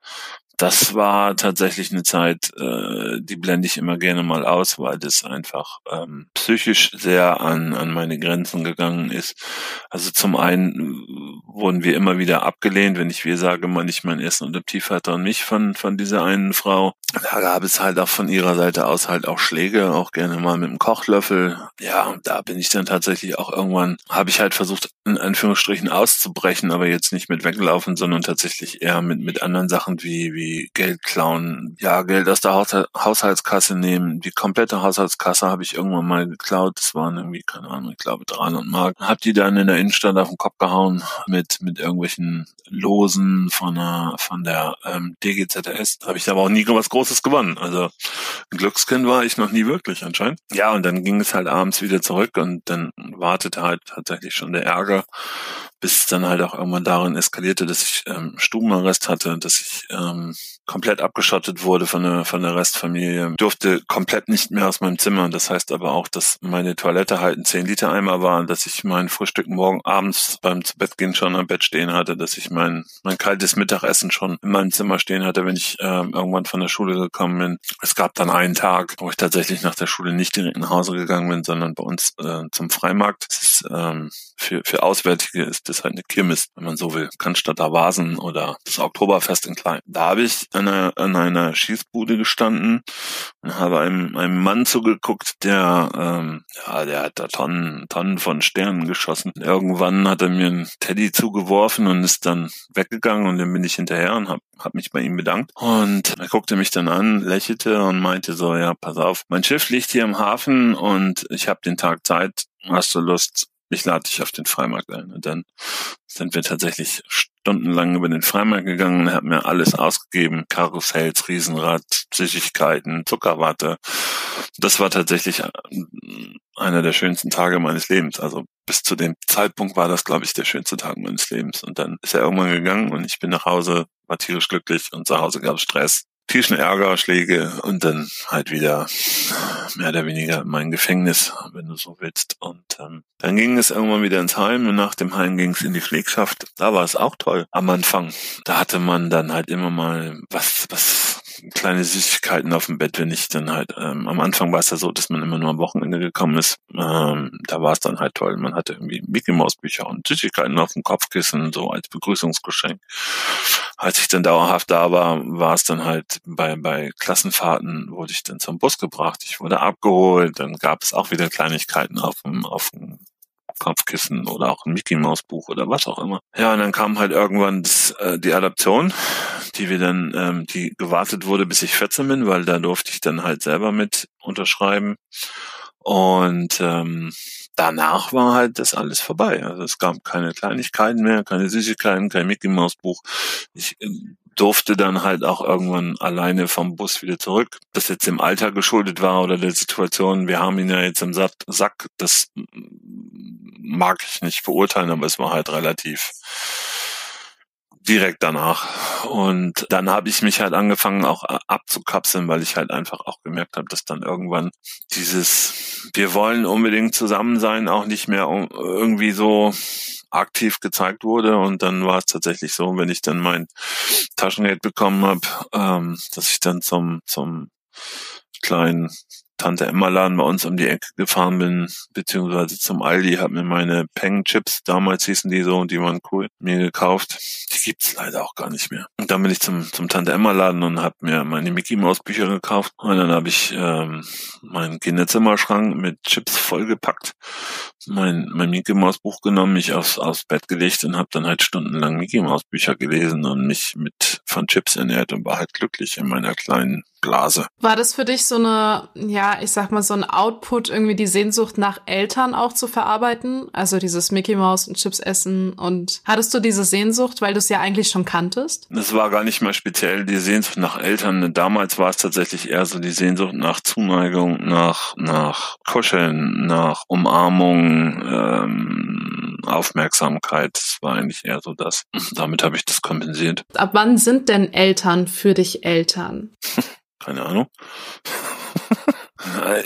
das war tatsächlich eine Zeit, äh, die blende ich immer gerne mal aus, weil das einfach ähm, psychisch sehr an, an meine Grenzen gegangen ist. Also zum einen wurden wir immer wieder abgelehnt, wenn ich wir sage, man nicht mein ersten Adoptivvater und mich von, von dieser einen Frau. Da gab es halt auch von ihrer Seite aus halt auch Schläge, auch gerne mal mit dem Kochlöffel. Ja, da bin ich dann tatsächlich auch irgendwann, habe ich halt versucht, in Anführungsstrichen auszubrechen, aber jetzt nicht mit weglaufen, sondern tatsächlich eher mit, mit anderen Sachen wie, wie Geld klauen, ja, Geld aus der Haushaltskasse nehmen. Die komplette Haushaltskasse habe ich irgendwann mal geklaut. Das waren irgendwie, keine Ahnung, ich glaube 300 Mark. Hab die dann in der Innenstadt auf den Kopf gehauen mit, mit irgendwelchen Losen von der, von der ähm, DGZS. Habe ich aber auch nie was Großes gewonnen. Also ein Glückskind war ich noch nie wirklich anscheinend. Ja, und dann ging es halt abends wieder zurück und dann wartete halt tatsächlich schon der Ärger bis es dann halt auch irgendwann darin eskalierte, dass ich ähm, Stubenarrest hatte, dass ich ähm, komplett abgeschottet wurde von der, von der Restfamilie, durfte komplett nicht mehr aus meinem Zimmer. Das heißt aber auch, dass meine Toilette halt ein 10 Liter Eimer war, dass ich mein Frühstück morgen abends beim zu Bett gehen schon am Bett stehen hatte, dass ich mein, mein kaltes Mittagessen schon in meinem Zimmer stehen hatte, wenn ich ähm, irgendwann von der Schule gekommen bin. Es gab dann einen Tag, wo ich tatsächlich nach der Schule nicht direkt nach Hause gegangen bin, sondern bei uns äh, zum Freimarkt. Das ist, ähm, für, für Auswärtige ist das halt eine Kirmes, wenn man so will. Cannstatter Vasen oder das Oktoberfest in Klein. Da habe ich an einer, an einer Schießbude gestanden und habe einem, einem Mann zugeguckt, der, ähm, ja, der hat da Tonnen, Tonnen von Sternen geschossen. Irgendwann hat er mir einen Teddy zugeworfen und ist dann weggegangen und dann bin ich hinterher und habe hab mich bei ihm bedankt. Und er guckte mich dann an, lächelte und meinte so, ja, pass auf, mein Schiff liegt hier im Hafen und ich habe den Tag Zeit. Hast du Lust, ich lade dich auf den Freimarkt ein. Und dann sind wir tatsächlich stundenlang über den Freimarkt gegangen er hat mir alles ausgegeben. Karussells, Riesenrad, Süßigkeiten, Zuckerwatte. Das war tatsächlich äh, einer der schönsten Tage meines Lebens. Also bis zu dem Zeitpunkt war das, glaube ich, der schönste Tag meines Lebens. Und dann ist er irgendwann gegangen und ich bin nach Hause, war tierisch glücklich und zu Hause gab es Stress tierischen Ärger, Schläge und dann halt wieder mehr oder weniger mein Gefängnis, wenn du so willst. Und ähm, dann ging es irgendwann wieder ins Heim und nach dem Heim ging es in die Pflegschaft. Da war es auch toll am Anfang. Da hatte man dann halt immer mal was, was kleine Süßigkeiten auf dem Bett, wenn ich dann halt, ähm, am Anfang war es ja so, dass man immer nur am Wochenende gekommen ist. Ähm, da war es dann halt toll. Man hatte irgendwie Mickey Maus Bücher und Süßigkeiten auf dem Kopfkissen, so als Begrüßungsgeschenk. Als ich dann dauerhaft da war, war es dann halt bei, bei Klassenfahrten wurde ich dann zum Bus gebracht, ich wurde abgeholt, dann gab es auch wieder Kleinigkeiten auf dem, auf dem Kopfkissen oder auch ein Mickey Maus Buch oder was auch immer. Ja, und dann kam halt irgendwann das, äh, die Adaption, die wir dann, ähm, die gewartet wurde, bis ich 14 bin, weil da durfte ich dann halt selber mit unterschreiben. Und ähm, danach war halt das alles vorbei. Also es gab keine Kleinigkeiten mehr, keine Süßigkeiten, kein Mickey Maus Buch. Ich äh, durfte dann halt auch irgendwann alleine vom Bus wieder zurück. Das jetzt im Alter geschuldet war oder der Situation, wir haben ihn ja jetzt im Sack, das mag ich nicht beurteilen, aber es war halt relativ direkt danach. Und dann habe ich mich halt angefangen auch abzukapseln, weil ich halt einfach auch gemerkt habe, dass dann irgendwann dieses wir wollen unbedingt zusammen sein auch nicht mehr irgendwie so aktiv gezeigt wurde. Und dann war es tatsächlich so, wenn ich dann mein Taschengeld bekommen habe, ähm, dass ich dann zum, zum kleinen Tante Emma Laden bei uns um die Ecke gefahren bin, beziehungsweise zum Aldi, habe mir meine Peng Chips, damals hießen die so und die waren cool, mir gekauft. Die gibt's leider auch gar nicht mehr. Und dann bin ich zum, zum Tante Emma Laden und habe mir meine Mickey Maus Bücher gekauft. Und dann habe ich ähm, meinen Kinderzimmerschrank mit Chips vollgepackt, mein, mein Mickey Maus Buch genommen, mich aufs, aufs Bett gelegt und habe dann halt stundenlang Mickey Maus Bücher gelesen und mich mit von Chips ernährt und war halt glücklich in meiner kleinen Blase. War das für dich so eine, ja, ich sag mal, so ein Output, irgendwie die Sehnsucht nach Eltern auch zu verarbeiten? Also dieses Mickey Mouse und Chips essen und hattest du diese Sehnsucht, weil du es ja eigentlich schon kanntest? Das war gar nicht mal speziell die Sehnsucht nach Eltern. Damals war es tatsächlich eher so die Sehnsucht nach Zuneigung, nach, nach Kuscheln, nach Umarmung, ähm, Aufmerksamkeit. Das war eigentlich eher so das. Damit habe ich das kompensiert. Ab wann sind denn Eltern für dich Eltern? Keine Ahnung.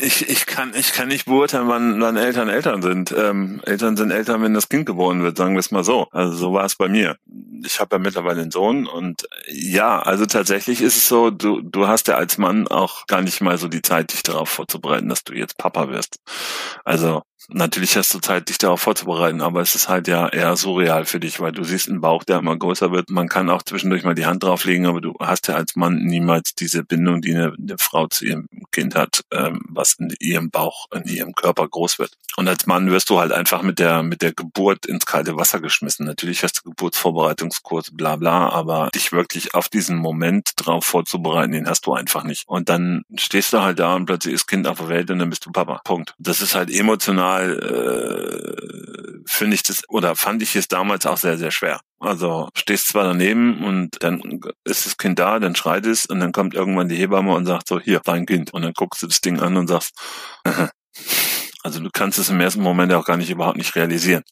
Ich, ich kann ich kann nicht beurteilen, wann, wann Eltern Eltern sind. Ähm, Eltern sind Eltern, wenn das Kind geboren wird, sagen wir es mal so. Also so war es bei mir. Ich habe ja mittlerweile einen Sohn und ja, also tatsächlich ist es so, du, du hast ja als Mann auch gar nicht mal so die Zeit, dich darauf vorzubereiten, dass du jetzt Papa wirst. Also Natürlich hast du Zeit, dich darauf vorzubereiten, aber es ist halt ja eher surreal für dich, weil du siehst einen Bauch, der immer größer wird. Man kann auch zwischendurch mal die Hand drauflegen, aber du hast ja als Mann niemals diese Bindung, die eine, eine Frau zu ihrem Kind hat, ähm, was in ihrem Bauch, in ihrem Körper groß wird. Und als Mann wirst du halt einfach mit der, mit der Geburt ins kalte Wasser geschmissen. Natürlich hast du Geburtsvorbereitungskurs, bla bla, aber dich wirklich auf diesen Moment drauf vorzubereiten, den hast du einfach nicht. Und dann stehst du halt da und plötzlich ist Kind auf der Welt und dann bist du Papa. Punkt. Das ist halt emotional Mal äh, finde ich das oder fand ich es damals auch sehr, sehr schwer. Also stehst zwar daneben und dann ist das Kind da, dann schreit es und dann kommt irgendwann die Hebamme und sagt so, hier, dein Kind. Und dann guckst du das Ding an und sagst, Also du kannst es im ersten Moment auch gar nicht überhaupt nicht realisieren,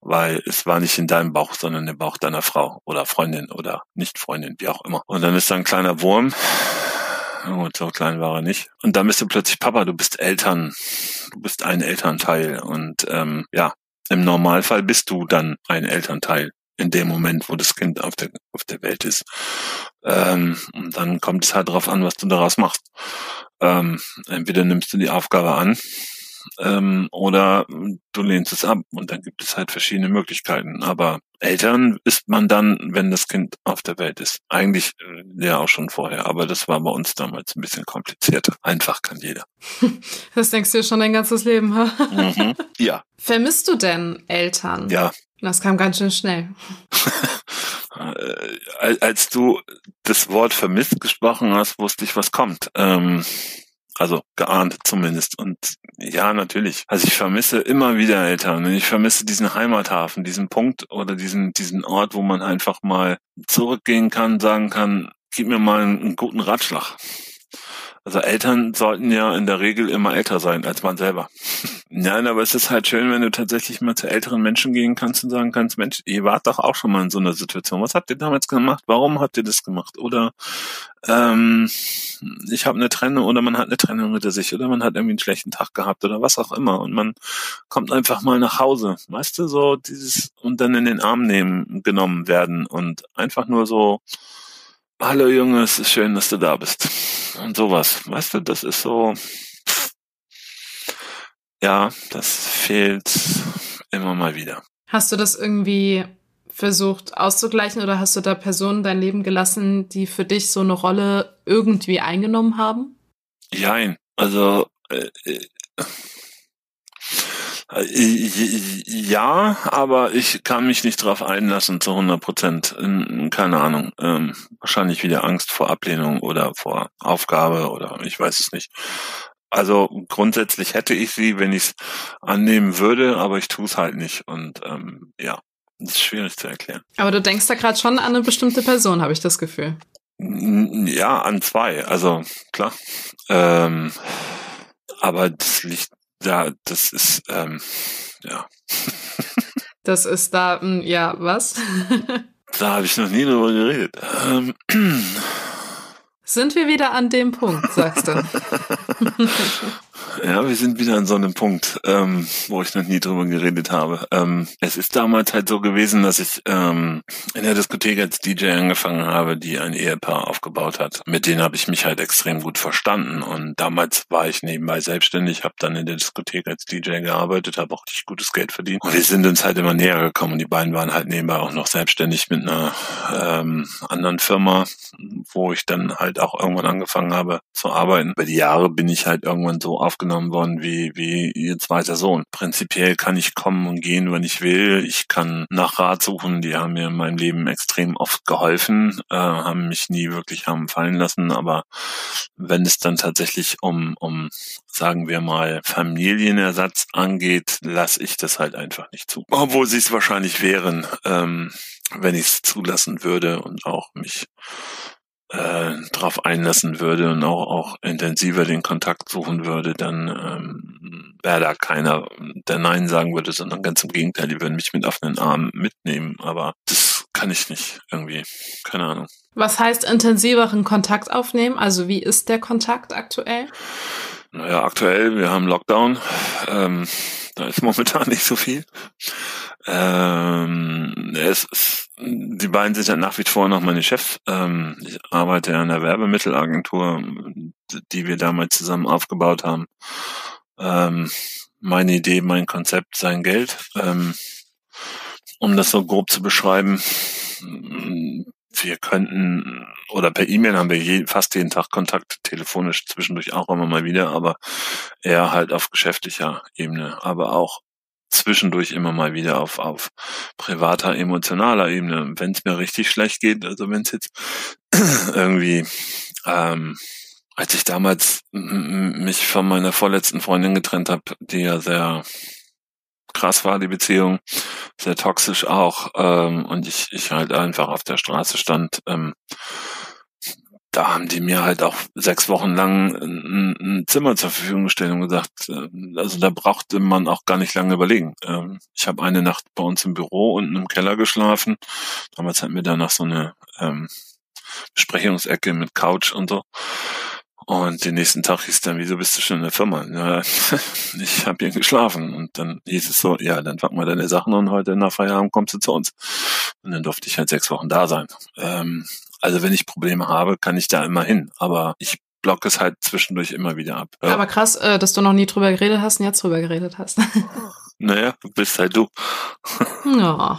weil es war nicht in deinem Bauch, sondern im Bauch deiner Frau oder Freundin oder Nicht-Freundin, wie auch immer. Und dann ist da ein kleiner Wurm. Gut, so klein war er nicht. Und dann bist du plötzlich Papa, du bist Eltern, du bist ein Elternteil. Und ähm, ja, im Normalfall bist du dann ein Elternteil in dem Moment, wo das Kind auf der, auf der Welt ist. Ähm, und dann kommt es halt darauf an, was du daraus machst. Ähm, entweder nimmst du die Aufgabe an ähm, oder du lehnst es ab und dann gibt es halt verschiedene Möglichkeiten. Aber Eltern ist man dann, wenn das Kind auf der Welt ist. Eigentlich äh, ja auch schon vorher, aber das war bei uns damals ein bisschen komplizierter. Einfach kann jeder. Das denkst du schon dein ganzes Leben, ha? Mhm. Ja. Vermisst du denn Eltern? Ja. Das kam ganz schön schnell. Äh, als du das Wort vermisst gesprochen hast, wusste ich, was kommt. Ähm, also geahnt zumindest. Und ja, natürlich. Also ich vermisse immer wieder Eltern. Ich vermisse diesen Heimathafen, diesen Punkt oder diesen, diesen Ort, wo man einfach mal zurückgehen kann, sagen kann, gib mir mal einen, einen guten Ratschlag. Also Eltern sollten ja in der Regel immer älter sein als man selber. Nein, aber es ist halt schön, wenn du tatsächlich mal zu älteren Menschen gehen kannst und sagen kannst, Mensch, ihr wart doch auch schon mal in so einer Situation. Was habt ihr damals gemacht? Warum habt ihr das gemacht? Oder ähm, ich habe eine Trennung oder man hat eine Trennung hinter sich oder man hat irgendwie einen schlechten Tag gehabt oder was auch immer und man kommt einfach mal nach Hause, weißt du, so dieses und dann in den Arm nehmen genommen werden und einfach nur so Hallo Junge, es ist schön, dass du da bist. Und sowas. Weißt du, das ist so, ja, das fehlt immer mal wieder. Hast du das irgendwie versucht auszugleichen oder hast du da Personen dein Leben gelassen, die für dich so eine Rolle irgendwie eingenommen haben? Jein. Also, äh, äh ja, aber ich kann mich nicht drauf einlassen zu 100 Prozent. Keine Ahnung. Ähm, wahrscheinlich wieder Angst vor Ablehnung oder vor Aufgabe oder ich weiß es nicht. Also grundsätzlich hätte ich sie, wenn ich es annehmen würde, aber ich tue es halt nicht. Und ähm, ja, das ist schwierig zu erklären. Aber du denkst da gerade schon an eine bestimmte Person, habe ich das Gefühl. Ja, an zwei. Also klar. Ähm, aber das liegt ja, das ist, ähm, ja. Das ist da, hm, ja, was? da habe ich noch nie drüber geredet. Ähm, Sind wir wieder an dem Punkt, sagst du? Ja, wir sind wieder an so einem Punkt, ähm, wo ich noch nie drüber geredet habe. Ähm, es ist damals halt so gewesen, dass ich ähm, in der Diskothek als DJ angefangen habe, die ein Ehepaar aufgebaut hat. Mit denen habe ich mich halt extrem gut verstanden. Und damals war ich nebenbei selbstständig, habe dann in der Diskothek als DJ gearbeitet, habe auch richtig gutes Geld verdient. Und wir sind uns halt immer näher gekommen. Und die beiden waren halt nebenbei auch noch selbstständig mit einer ähm, anderen Firma, wo ich dann halt auch irgendwann angefangen habe zu arbeiten. Über die Jahre bin ich halt irgendwann so aufgenommen aufgenommen worden wie, wie ihr zweiter Sohn. Prinzipiell kann ich kommen und gehen, wenn ich will. Ich kann nach Rat suchen. Die haben mir in meinem Leben extrem oft geholfen, äh, haben mich nie wirklich haben fallen lassen. Aber wenn es dann tatsächlich um, um sagen wir mal, Familienersatz angeht, lasse ich das halt einfach nicht zu. Obwohl sie es wahrscheinlich wären, ähm, wenn ich es zulassen würde und auch mich äh, drauf einlassen würde und auch, auch intensiver den Kontakt suchen würde, dann ähm, wäre da keiner, der Nein sagen würde, sondern ganz im Gegenteil, die würden mich mit offenen Armen mitnehmen. Aber das kann ich nicht irgendwie. Keine Ahnung. Was heißt intensiveren Kontakt aufnehmen? Also wie ist der Kontakt aktuell? Naja, aktuell, wir haben Lockdown. Ähm, da ist momentan nicht so viel. Ähm, es ist, die beiden sind ja nach wie vor noch meine Chefs. Ähm, ich arbeite ja in der Werbemittelagentur, die wir damals zusammen aufgebaut haben. Ähm, meine Idee, mein Konzept, sein Geld. Ähm, um das so grob zu beschreiben, wir könnten, oder per E-Mail haben wir je, fast jeden Tag Kontakt, telefonisch zwischendurch auch immer mal wieder, aber eher halt auf geschäftlicher Ebene, aber auch zwischendurch immer mal wieder auf, auf privater, emotionaler Ebene. Wenn es mir richtig schlecht geht, also wenn es jetzt irgendwie, ähm, als ich damals mich von meiner vorletzten Freundin getrennt habe, die ja sehr krass war, die Beziehung, sehr toxisch auch, ähm, und ich, ich halt einfach auf der Straße stand, ähm, da haben die mir halt auch sechs Wochen lang ein, ein Zimmer zur Verfügung gestellt und gesagt, äh, also da brauchte man auch gar nicht lange überlegen. Ähm, ich habe eine Nacht bei uns im Büro unten im Keller geschlafen. Damals hatten wir da noch so eine ähm, Besprechungsecke mit Couch und so. Und den nächsten Tag hieß dann, wieso bist du schon in der Firma? Ja, ich habe hier geschlafen. Und dann hieß es so, ja, dann pack mal deine Sachen und heute nach Feierabend kommst du zu uns. Und dann durfte ich halt sechs Wochen da sein. Ähm, also wenn ich Probleme habe, kann ich da immer hin. Aber ich block es halt zwischendurch immer wieder ab. Ja. Aber krass, äh, dass du noch nie drüber geredet hast und jetzt drüber geredet hast. Naja, bist halt du. Ja.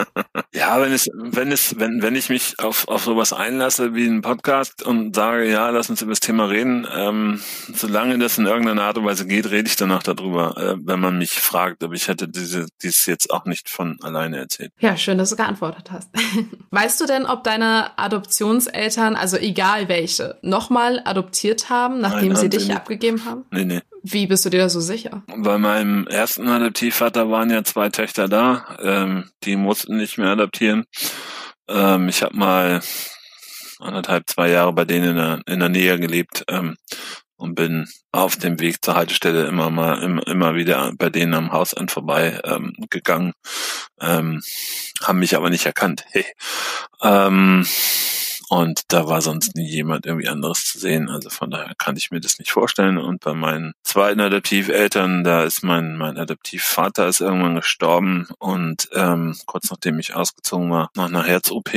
ja, wenn es, wenn es, wenn, wenn ich mich auf, auf sowas einlasse wie ein Podcast und sage, ja, lass uns über das Thema reden, ähm, solange das in irgendeiner Art und Weise geht, rede ich danach darüber, äh, wenn man mich fragt, aber ich hätte diese, dies jetzt auch nicht von alleine erzählt. Ja, schön, dass du geantwortet hast. weißt du denn, ob deine Adoptionseltern, also egal welche, nochmal adoptiert haben, nachdem Nein, sie dich abgegeben haben? Nee, nee. Wie bist du dir da so sicher? Bei meinem ersten Adoptivvater waren ja zwei Töchter da. Ähm, die mussten nicht mehr adoptieren. Ähm, ich habe mal anderthalb, zwei Jahre bei denen in der, in der Nähe gelebt ähm, und bin auf dem Weg zur Haltestelle immer mal immer, immer wieder bei denen am Hausend vorbei ähm, gegangen, ähm, haben mich aber nicht erkannt. Hey. Ähm, und da war sonst nie jemand irgendwie anderes zu sehen. Also von daher kann ich mir das nicht vorstellen. Und bei meinen zweiten Adoptiveltern, da ist mein, mein Adoptivvater ist irgendwann gestorben und ähm, kurz nachdem ich ausgezogen war, nach einer Herz-OP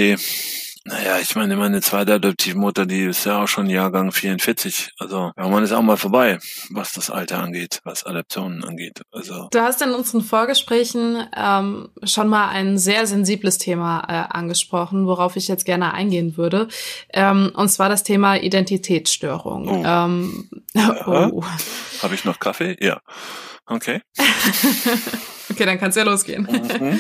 naja, ich meine, meine zweite Adoptivmutter, die ist ja auch schon Jahrgang 44. Also irgendwann ist auch mal vorbei, was das Alter angeht, was Adoptionen angeht. Also Du hast in unseren Vorgesprächen ähm, schon mal ein sehr sensibles Thema äh, angesprochen, worauf ich jetzt gerne eingehen würde. Ähm, und zwar das Thema Identitätsstörung. Oh. Ähm, ja. oh. Habe ich noch Kaffee? Ja. Okay. okay, dann kann's ja losgehen. Mhm.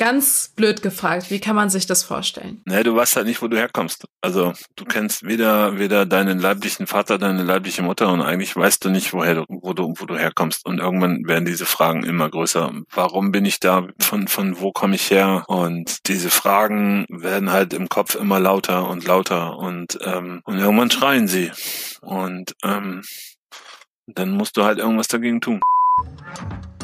Ganz blöd gefragt, wie kann man sich das vorstellen? Nee, du weißt halt nicht, wo du herkommst. Also du kennst weder weder deinen leiblichen Vater, deine leibliche Mutter und eigentlich weißt du nicht, woher du, wo du, wo du herkommst. Und irgendwann werden diese Fragen immer größer. Warum bin ich da? Von, von wo komme ich her? Und diese Fragen werden halt im Kopf immer lauter und lauter und, ähm, und irgendwann schreien sie. Und ähm, dann musst du halt irgendwas dagegen tun.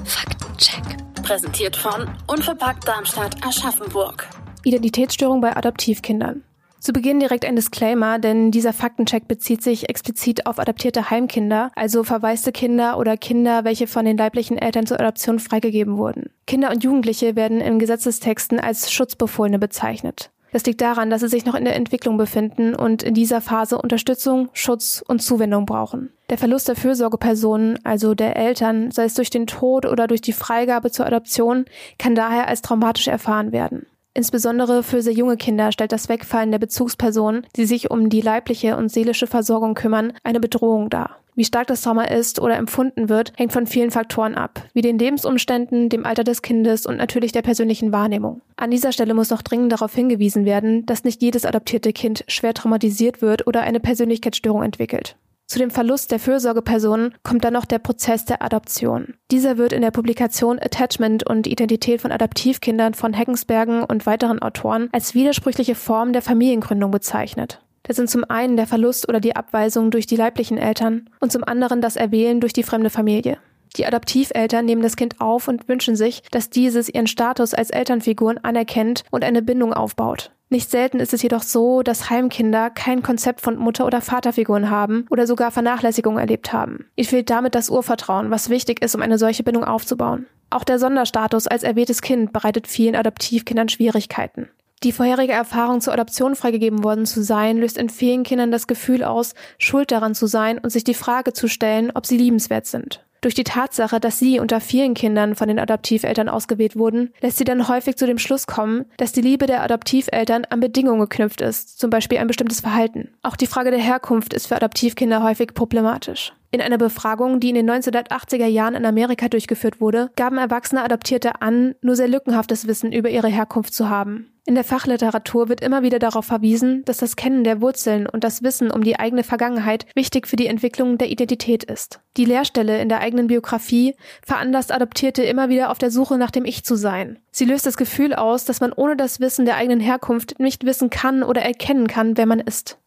Faktencheck präsentiert von Unverpackt Darmstadt Aschaffenburg. Identitätsstörung bei Adoptivkindern. Zu Beginn direkt ein Disclaimer, denn dieser Faktencheck bezieht sich explizit auf adoptierte Heimkinder, also verwaiste Kinder oder Kinder, welche von den leiblichen Eltern zur Adoption freigegeben wurden. Kinder und Jugendliche werden in Gesetzestexten als Schutzbefohlene bezeichnet. Das liegt daran, dass sie sich noch in der Entwicklung befinden und in dieser Phase Unterstützung, Schutz und Zuwendung brauchen. Der Verlust der Fürsorgepersonen, also der Eltern, sei es durch den Tod oder durch die Freigabe zur Adoption, kann daher als traumatisch erfahren werden. Insbesondere für sehr junge Kinder stellt das Wegfallen der Bezugspersonen, die sich um die leibliche und seelische Versorgung kümmern, eine Bedrohung dar. Wie stark das Trauma ist oder empfunden wird, hängt von vielen Faktoren ab, wie den Lebensumständen, dem Alter des Kindes und natürlich der persönlichen Wahrnehmung. An dieser Stelle muss noch dringend darauf hingewiesen werden, dass nicht jedes adoptierte Kind schwer traumatisiert wird oder eine Persönlichkeitsstörung entwickelt. Zu dem Verlust der Fürsorgepersonen kommt dann noch der Prozess der Adoption. Dieser wird in der Publikation Attachment und Identität von Adoptivkindern von Heckensbergen und weiteren Autoren als widersprüchliche Form der Familiengründung bezeichnet. Das sind zum einen der Verlust oder die Abweisung durch die leiblichen Eltern und zum anderen das Erwählen durch die fremde Familie. Die Adoptiveltern nehmen das Kind auf und wünschen sich, dass dieses ihren Status als Elternfiguren anerkennt und eine Bindung aufbaut. Nicht selten ist es jedoch so, dass Heimkinder kein Konzept von Mutter- oder Vaterfiguren haben oder sogar Vernachlässigung erlebt haben. Ihnen fehlt damit das Urvertrauen, was wichtig ist, um eine solche Bindung aufzubauen. Auch der Sonderstatus als erwähltes Kind bereitet vielen Adoptivkindern Schwierigkeiten. Die vorherige Erfahrung zur Adoption freigegeben worden zu sein, löst in vielen Kindern das Gefühl aus, schuld daran zu sein und sich die Frage zu stellen, ob sie liebenswert sind. Durch die Tatsache, dass sie unter vielen Kindern von den Adoptiveltern ausgewählt wurden, lässt sie dann häufig zu dem Schluss kommen, dass die Liebe der Adoptiveltern an Bedingungen geknüpft ist, zum Beispiel ein bestimmtes Verhalten. Auch die Frage der Herkunft ist für Adoptivkinder häufig problematisch. In einer Befragung, die in den 1980er Jahren in Amerika durchgeführt wurde, gaben erwachsene Adoptierte an, nur sehr lückenhaftes Wissen über ihre Herkunft zu haben. In der Fachliteratur wird immer wieder darauf verwiesen, dass das Kennen der Wurzeln und das Wissen um die eigene Vergangenheit wichtig für die Entwicklung der Identität ist. Die Leerstelle in der eigenen Biografie veranlasst Adoptierte immer wieder auf der Suche nach dem Ich zu sein. Sie löst das Gefühl aus, dass man ohne das Wissen der eigenen Herkunft nicht wissen kann oder erkennen kann, wer man ist.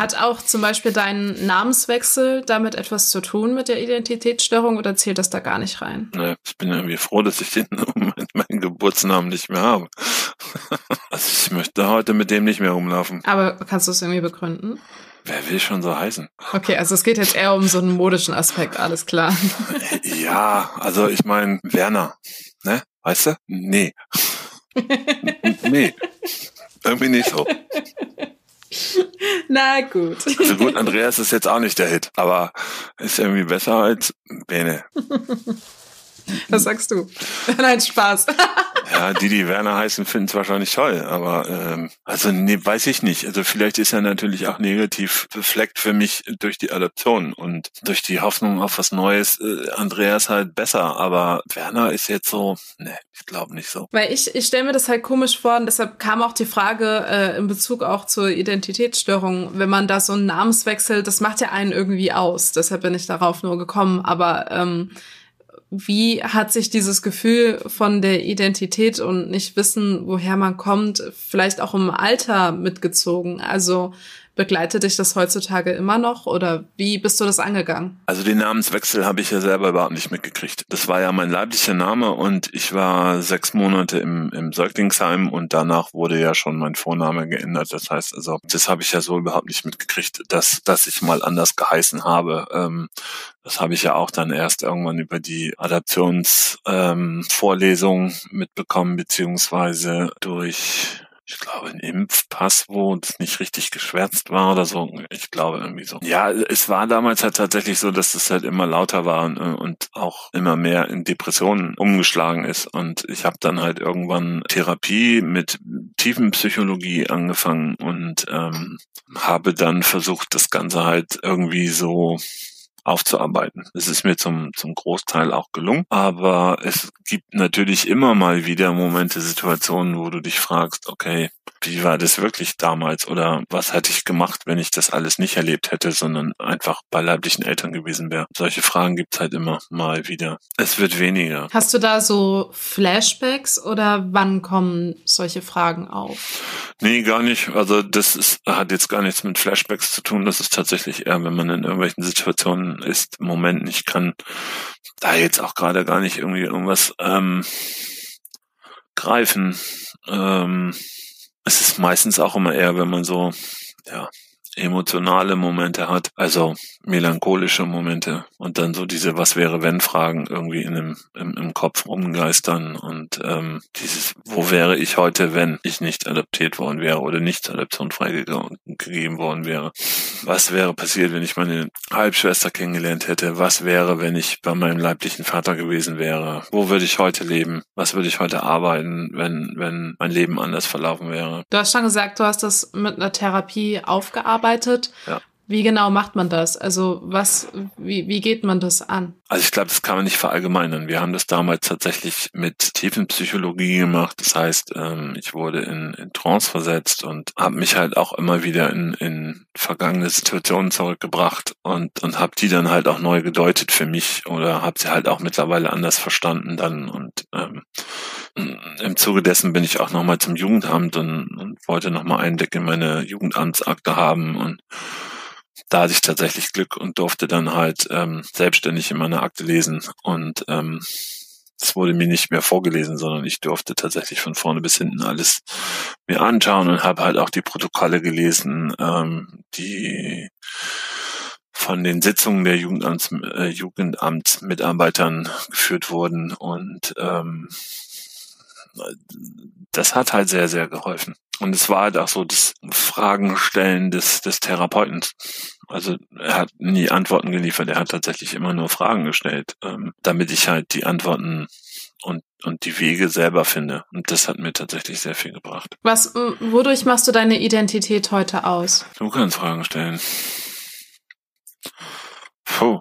Hat auch zum Beispiel dein Namenswechsel damit etwas zu tun mit der Identitätsstörung oder zählt das da gar nicht rein? Ich bin irgendwie froh, dass ich den meinen Geburtsnamen nicht mehr habe. Also ich möchte heute mit dem nicht mehr rumlaufen. Aber kannst du es irgendwie begründen? Wer will schon so heißen? Okay, also es geht jetzt eher um so einen modischen Aspekt, alles klar. Ja, also ich meine, Werner, ne? Weißt du? Nee. nee. Irgendwie nicht so. Na gut. Also gut, Andreas ist jetzt auch nicht der Hit, aber ist irgendwie besser als Bene. Was sagst du? Nein, Spaß. Ja, die, die Werner heißen, finden es wahrscheinlich toll, aber ähm, also nee, weiß ich nicht. Also vielleicht ist er natürlich auch negativ befleckt für mich durch die Adoption und durch die Hoffnung auf was Neues. Äh, Andreas halt besser, aber Werner ist jetzt so, ne, ich glaube nicht so. Weil ich, ich stelle mir das halt komisch vor und deshalb kam auch die Frage äh, in Bezug auch zur Identitätsstörung, wenn man da so einen Namenswechsel, das macht ja einen irgendwie aus. Deshalb bin ich darauf nur gekommen, aber ähm, wie hat sich dieses Gefühl von der Identität und nicht wissen, woher man kommt, vielleicht auch im Alter mitgezogen? Also begleitet dich das heutzutage immer noch oder wie bist du das angegangen? Also den Namenswechsel habe ich ja selber überhaupt nicht mitgekriegt. Das war ja mein leiblicher Name und ich war sechs Monate im, im Säuglingsheim und danach wurde ja schon mein Vorname geändert. Das heißt also, das habe ich ja so überhaupt nicht mitgekriegt, dass, dass ich mal anders geheißen habe. Ähm, das habe ich ja auch dann erst irgendwann über die Adaptionsvorlesung ähm, mitbekommen, beziehungsweise durch ich glaube, ein Impfpass, wo es nicht richtig geschwärzt war oder so. Ich glaube irgendwie so. Ja, es war damals halt tatsächlich so, dass es halt immer lauter war und, und auch immer mehr in Depressionen umgeschlagen ist. Und ich habe dann halt irgendwann Therapie mit Tiefenpsychologie angefangen und ähm, habe dann versucht, das Ganze halt irgendwie so aufzuarbeiten. Es ist mir zum, zum Großteil auch gelungen, aber es gibt natürlich immer mal wieder Momente, Situationen, wo du dich fragst, okay, wie war das wirklich damals oder was hätte ich gemacht, wenn ich das alles nicht erlebt hätte, sondern einfach bei leiblichen Eltern gewesen wäre. Solche Fragen gibt's halt immer mal wieder. Es wird weniger. Hast du da so Flashbacks oder wann kommen solche Fragen auf? Nee, gar nicht. Also das ist, hat jetzt gar nichts mit Flashbacks zu tun. Das ist tatsächlich eher, wenn man in irgendwelchen Situationen ist, im Moment nicht kann, da jetzt auch gerade gar nicht irgendwie irgendwas ähm, greifen. Ähm, es ist meistens auch immer eher, wenn man so, ja, emotionale Momente hat, also melancholische Momente und dann so diese Was wäre wenn Fragen irgendwie in dem, im, im Kopf rumgeistern und ähm, dieses Wo wäre ich heute, wenn ich nicht adoptiert worden wäre oder nicht Adoption freigegeben worden wäre? Was wäre passiert, wenn ich meine Halbschwester kennengelernt hätte? Was wäre, wenn ich bei meinem leiblichen Vater gewesen wäre? Wo würde ich heute leben? Was würde ich heute arbeiten, wenn, wenn mein Leben anders verlaufen wäre? Du hast schon gesagt, du hast das mit einer Therapie aufgearbeitet. Ja. Wie genau macht man das? Also was, wie, wie geht man das an? Also ich glaube, das kann man nicht verallgemeinern. Wir haben das damals tatsächlich mit Tiefenpsychologie gemacht. Das heißt, ähm, ich wurde in, in Trance versetzt und habe mich halt auch immer wieder in, in vergangene Situationen zurückgebracht und, und habe die dann halt auch neu gedeutet für mich oder habe sie halt auch mittlerweile anders verstanden dann. Und ähm, im Zuge dessen bin ich auch nochmal zum Jugendamt und, und wollte nochmal Einblick in meine Jugendamtsakte haben und da hatte ich tatsächlich Glück und durfte dann halt ähm, selbstständig in meiner Akte lesen und ähm, es wurde mir nicht mehr vorgelesen, sondern ich durfte tatsächlich von vorne bis hinten alles mir anschauen und habe halt auch die Protokolle gelesen, ähm, die von den Sitzungen der Jugendamts, äh, Jugendamtsmitarbeitern geführt wurden und ähm, das hat halt sehr, sehr geholfen. Und es war halt auch so das Fragen stellen des, des Therapeuten. Also er hat nie Antworten geliefert, er hat tatsächlich immer nur Fragen gestellt, ähm, damit ich halt die Antworten und, und die Wege selber finde. Und das hat mir tatsächlich sehr viel gebracht. Was, wodurch machst du deine Identität heute aus? Du kannst Fragen stellen. Puh.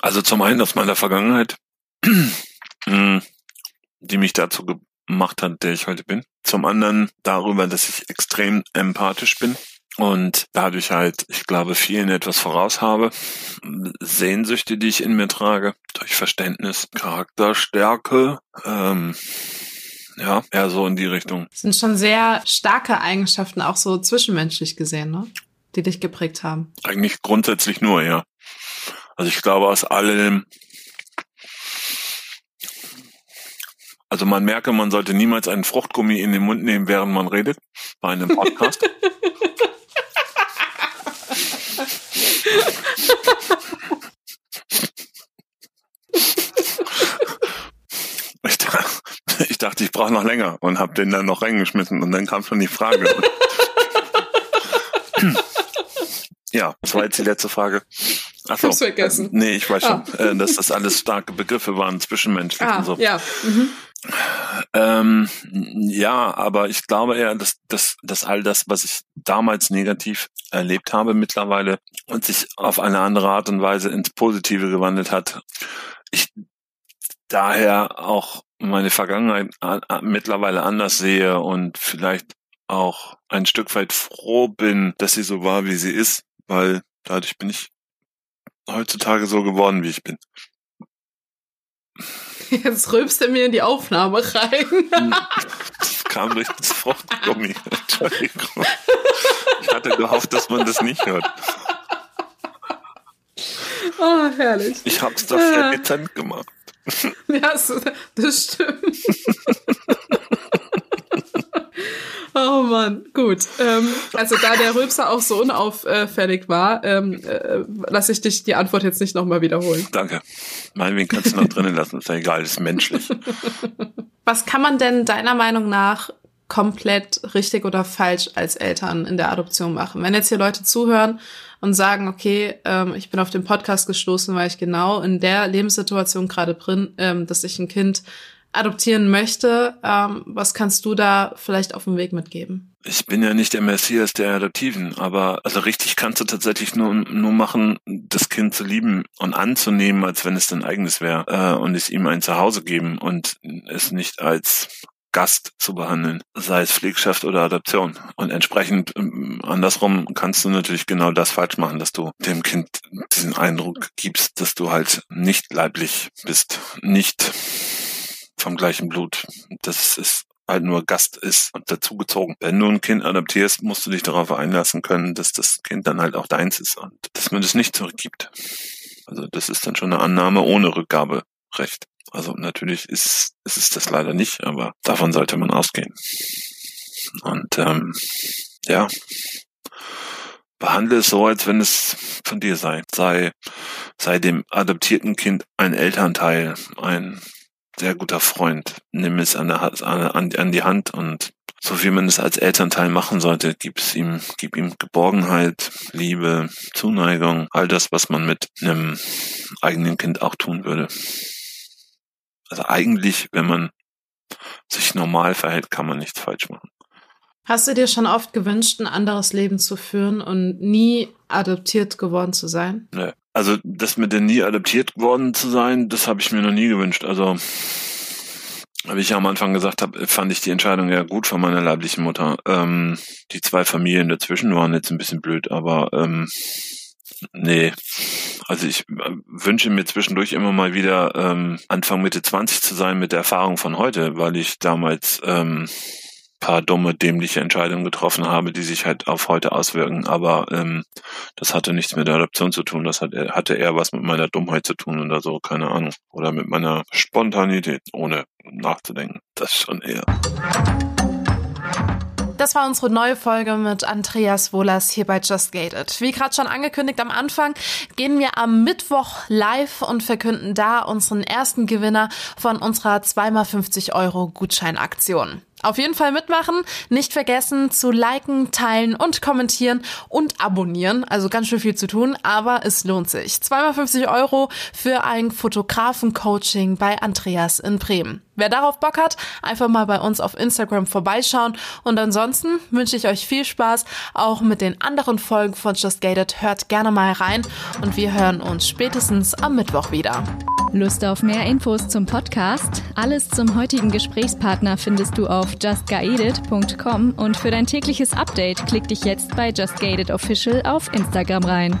Also zum einen aus meiner Vergangenheit, die mich dazu gemacht hat, der ich heute bin. Zum anderen darüber, dass ich extrem empathisch bin und dadurch halt, ich glaube, vielen etwas voraus habe. Sehnsüchte, die ich in mir trage, durch Verständnis, Charakterstärke, ähm, ja, eher so in die Richtung. Das sind schon sehr starke Eigenschaften, auch so zwischenmenschlich gesehen, ne? Die dich geprägt haben. Eigentlich grundsätzlich nur, ja. Also ich glaube, aus allem, also man merke, man sollte niemals einen Fruchtgummi in den Mund nehmen, während man redet, bei einem Podcast. Ich dachte, ich, dachte, ich brauche noch länger und habe den dann noch reingeschmissen und dann kam schon die Frage. ja, das war jetzt die letzte Frage. Achso, Hab's vergessen. Äh, nee, ich weiß schon, ah. äh, dass das alles starke Begriffe waren, zwischenmenschlich ah, und so. Ja. Mhm. Ähm, ja, aber ich glaube eher, dass, dass, dass all das, was ich damals negativ erlebt habe mittlerweile und sich auf eine andere Art und Weise ins Positive gewandelt hat, ich daher auch meine Vergangenheit mittlerweile anders sehe und vielleicht auch ein Stück weit froh bin, dass sie so war, wie sie ist, weil dadurch bin ich heutzutage so geworden, wie ich bin. Jetzt rülpst er mir in die Aufnahme rein. Das kam durch das Fruchtgummi. Entschuldigung. Ich hatte gehofft, dass man das nicht hört. Oh, herrlich. Ich hab's doch sehr dezent gemacht. Ja, das stimmt. Oh Mann, gut. Ähm, also da der Rülpser auch so unauffällig war, ähm, äh, lasse ich dich die Antwort jetzt nicht nochmal wiederholen. Danke. Meinetwegen kannst du noch drinnen lassen, ist ja egal, ist menschlich. Was kann man denn deiner Meinung nach komplett richtig oder falsch als Eltern in der Adoption machen? Wenn jetzt hier Leute zuhören und sagen, okay, ähm, ich bin auf den Podcast gestoßen, weil ich genau in der Lebenssituation gerade bin, ähm, dass ich ein Kind adoptieren möchte. Ähm, was kannst du da vielleicht auf dem Weg mitgeben? Ich bin ja nicht der Messias der Adoptiven, aber also richtig kannst du tatsächlich nur, nur machen, das Kind zu lieben und anzunehmen, als wenn es dein eigenes wäre äh, und es ihm ein Zuhause geben und es nicht als Gast zu behandeln, sei es Pflegschaft oder Adoption. Und entsprechend ähm, andersrum kannst du natürlich genau das falsch machen, dass du dem Kind diesen Eindruck gibst, dass du halt nicht leiblich bist, nicht vom gleichen Blut. Das ist halt nur Gast ist und dazugezogen. Wenn du ein Kind adoptierst, musst du dich darauf einlassen können, dass das Kind dann halt auch deins ist und dass man das nicht zurückgibt. Also das ist dann schon eine Annahme ohne Rückgaberecht. Also natürlich ist, ist es das leider nicht, aber davon sollte man ausgehen. Und ähm, ja, behandle es so, als wenn es von dir sei. Sei, sei dem adoptierten Kind ein Elternteil, ein sehr guter Freund. Nimm es an, der, an, an die Hand und so wie man es als Elternteil machen sollte, gib's ihm, gib ihm Geborgenheit, Liebe, Zuneigung, all das, was man mit einem eigenen Kind auch tun würde. Also eigentlich, wenn man sich normal verhält, kann man nichts falsch machen. Hast du dir schon oft gewünscht, ein anderes Leben zu führen und nie adoptiert geworden zu sein? Nee. Also das mit der nie adoptiert worden zu sein, das habe ich mir noch nie gewünscht. Also wie ich ja am Anfang gesagt habe, fand ich die Entscheidung ja gut von meiner leiblichen Mutter. Ähm, die zwei Familien dazwischen waren jetzt ein bisschen blöd, aber ähm, nee. Also ich äh, wünsche mir zwischendurch immer mal wieder ähm, Anfang Mitte 20 zu sein mit der Erfahrung von heute, weil ich damals ähm, paar dumme, dämliche Entscheidungen getroffen habe, die sich halt auf heute auswirken. Aber ähm, das hatte nichts mit der Adoption zu tun. Das hat, hatte eher was mit meiner Dummheit zu tun oder so, keine Ahnung. Oder mit meiner Spontanität, ohne nachzudenken. Das schon eher. Das war unsere neue Folge mit Andreas Wohlers hier bei Just Gated. Wie gerade schon angekündigt am Anfang, gehen wir am Mittwoch live und verkünden da unseren ersten Gewinner von unserer 2x50 Euro Gutscheinaktion. Auf jeden Fall mitmachen, nicht vergessen zu liken, teilen und kommentieren und abonnieren. Also ganz schön viel zu tun, aber es lohnt sich. 2x50 Euro für ein Fotografen-Coaching bei Andreas in Bremen. Wer darauf Bock hat, einfach mal bei uns auf Instagram vorbeischauen. Und ansonsten wünsche ich euch viel Spaß auch mit den anderen Folgen von Just Gated. Hört gerne mal rein und wir hören uns spätestens am Mittwoch wieder. Lust auf mehr Infos zum Podcast? Alles zum heutigen Gesprächspartner findest du auf justguided.com und für dein tägliches Update klick dich jetzt bei Just Gated Official auf Instagram rein.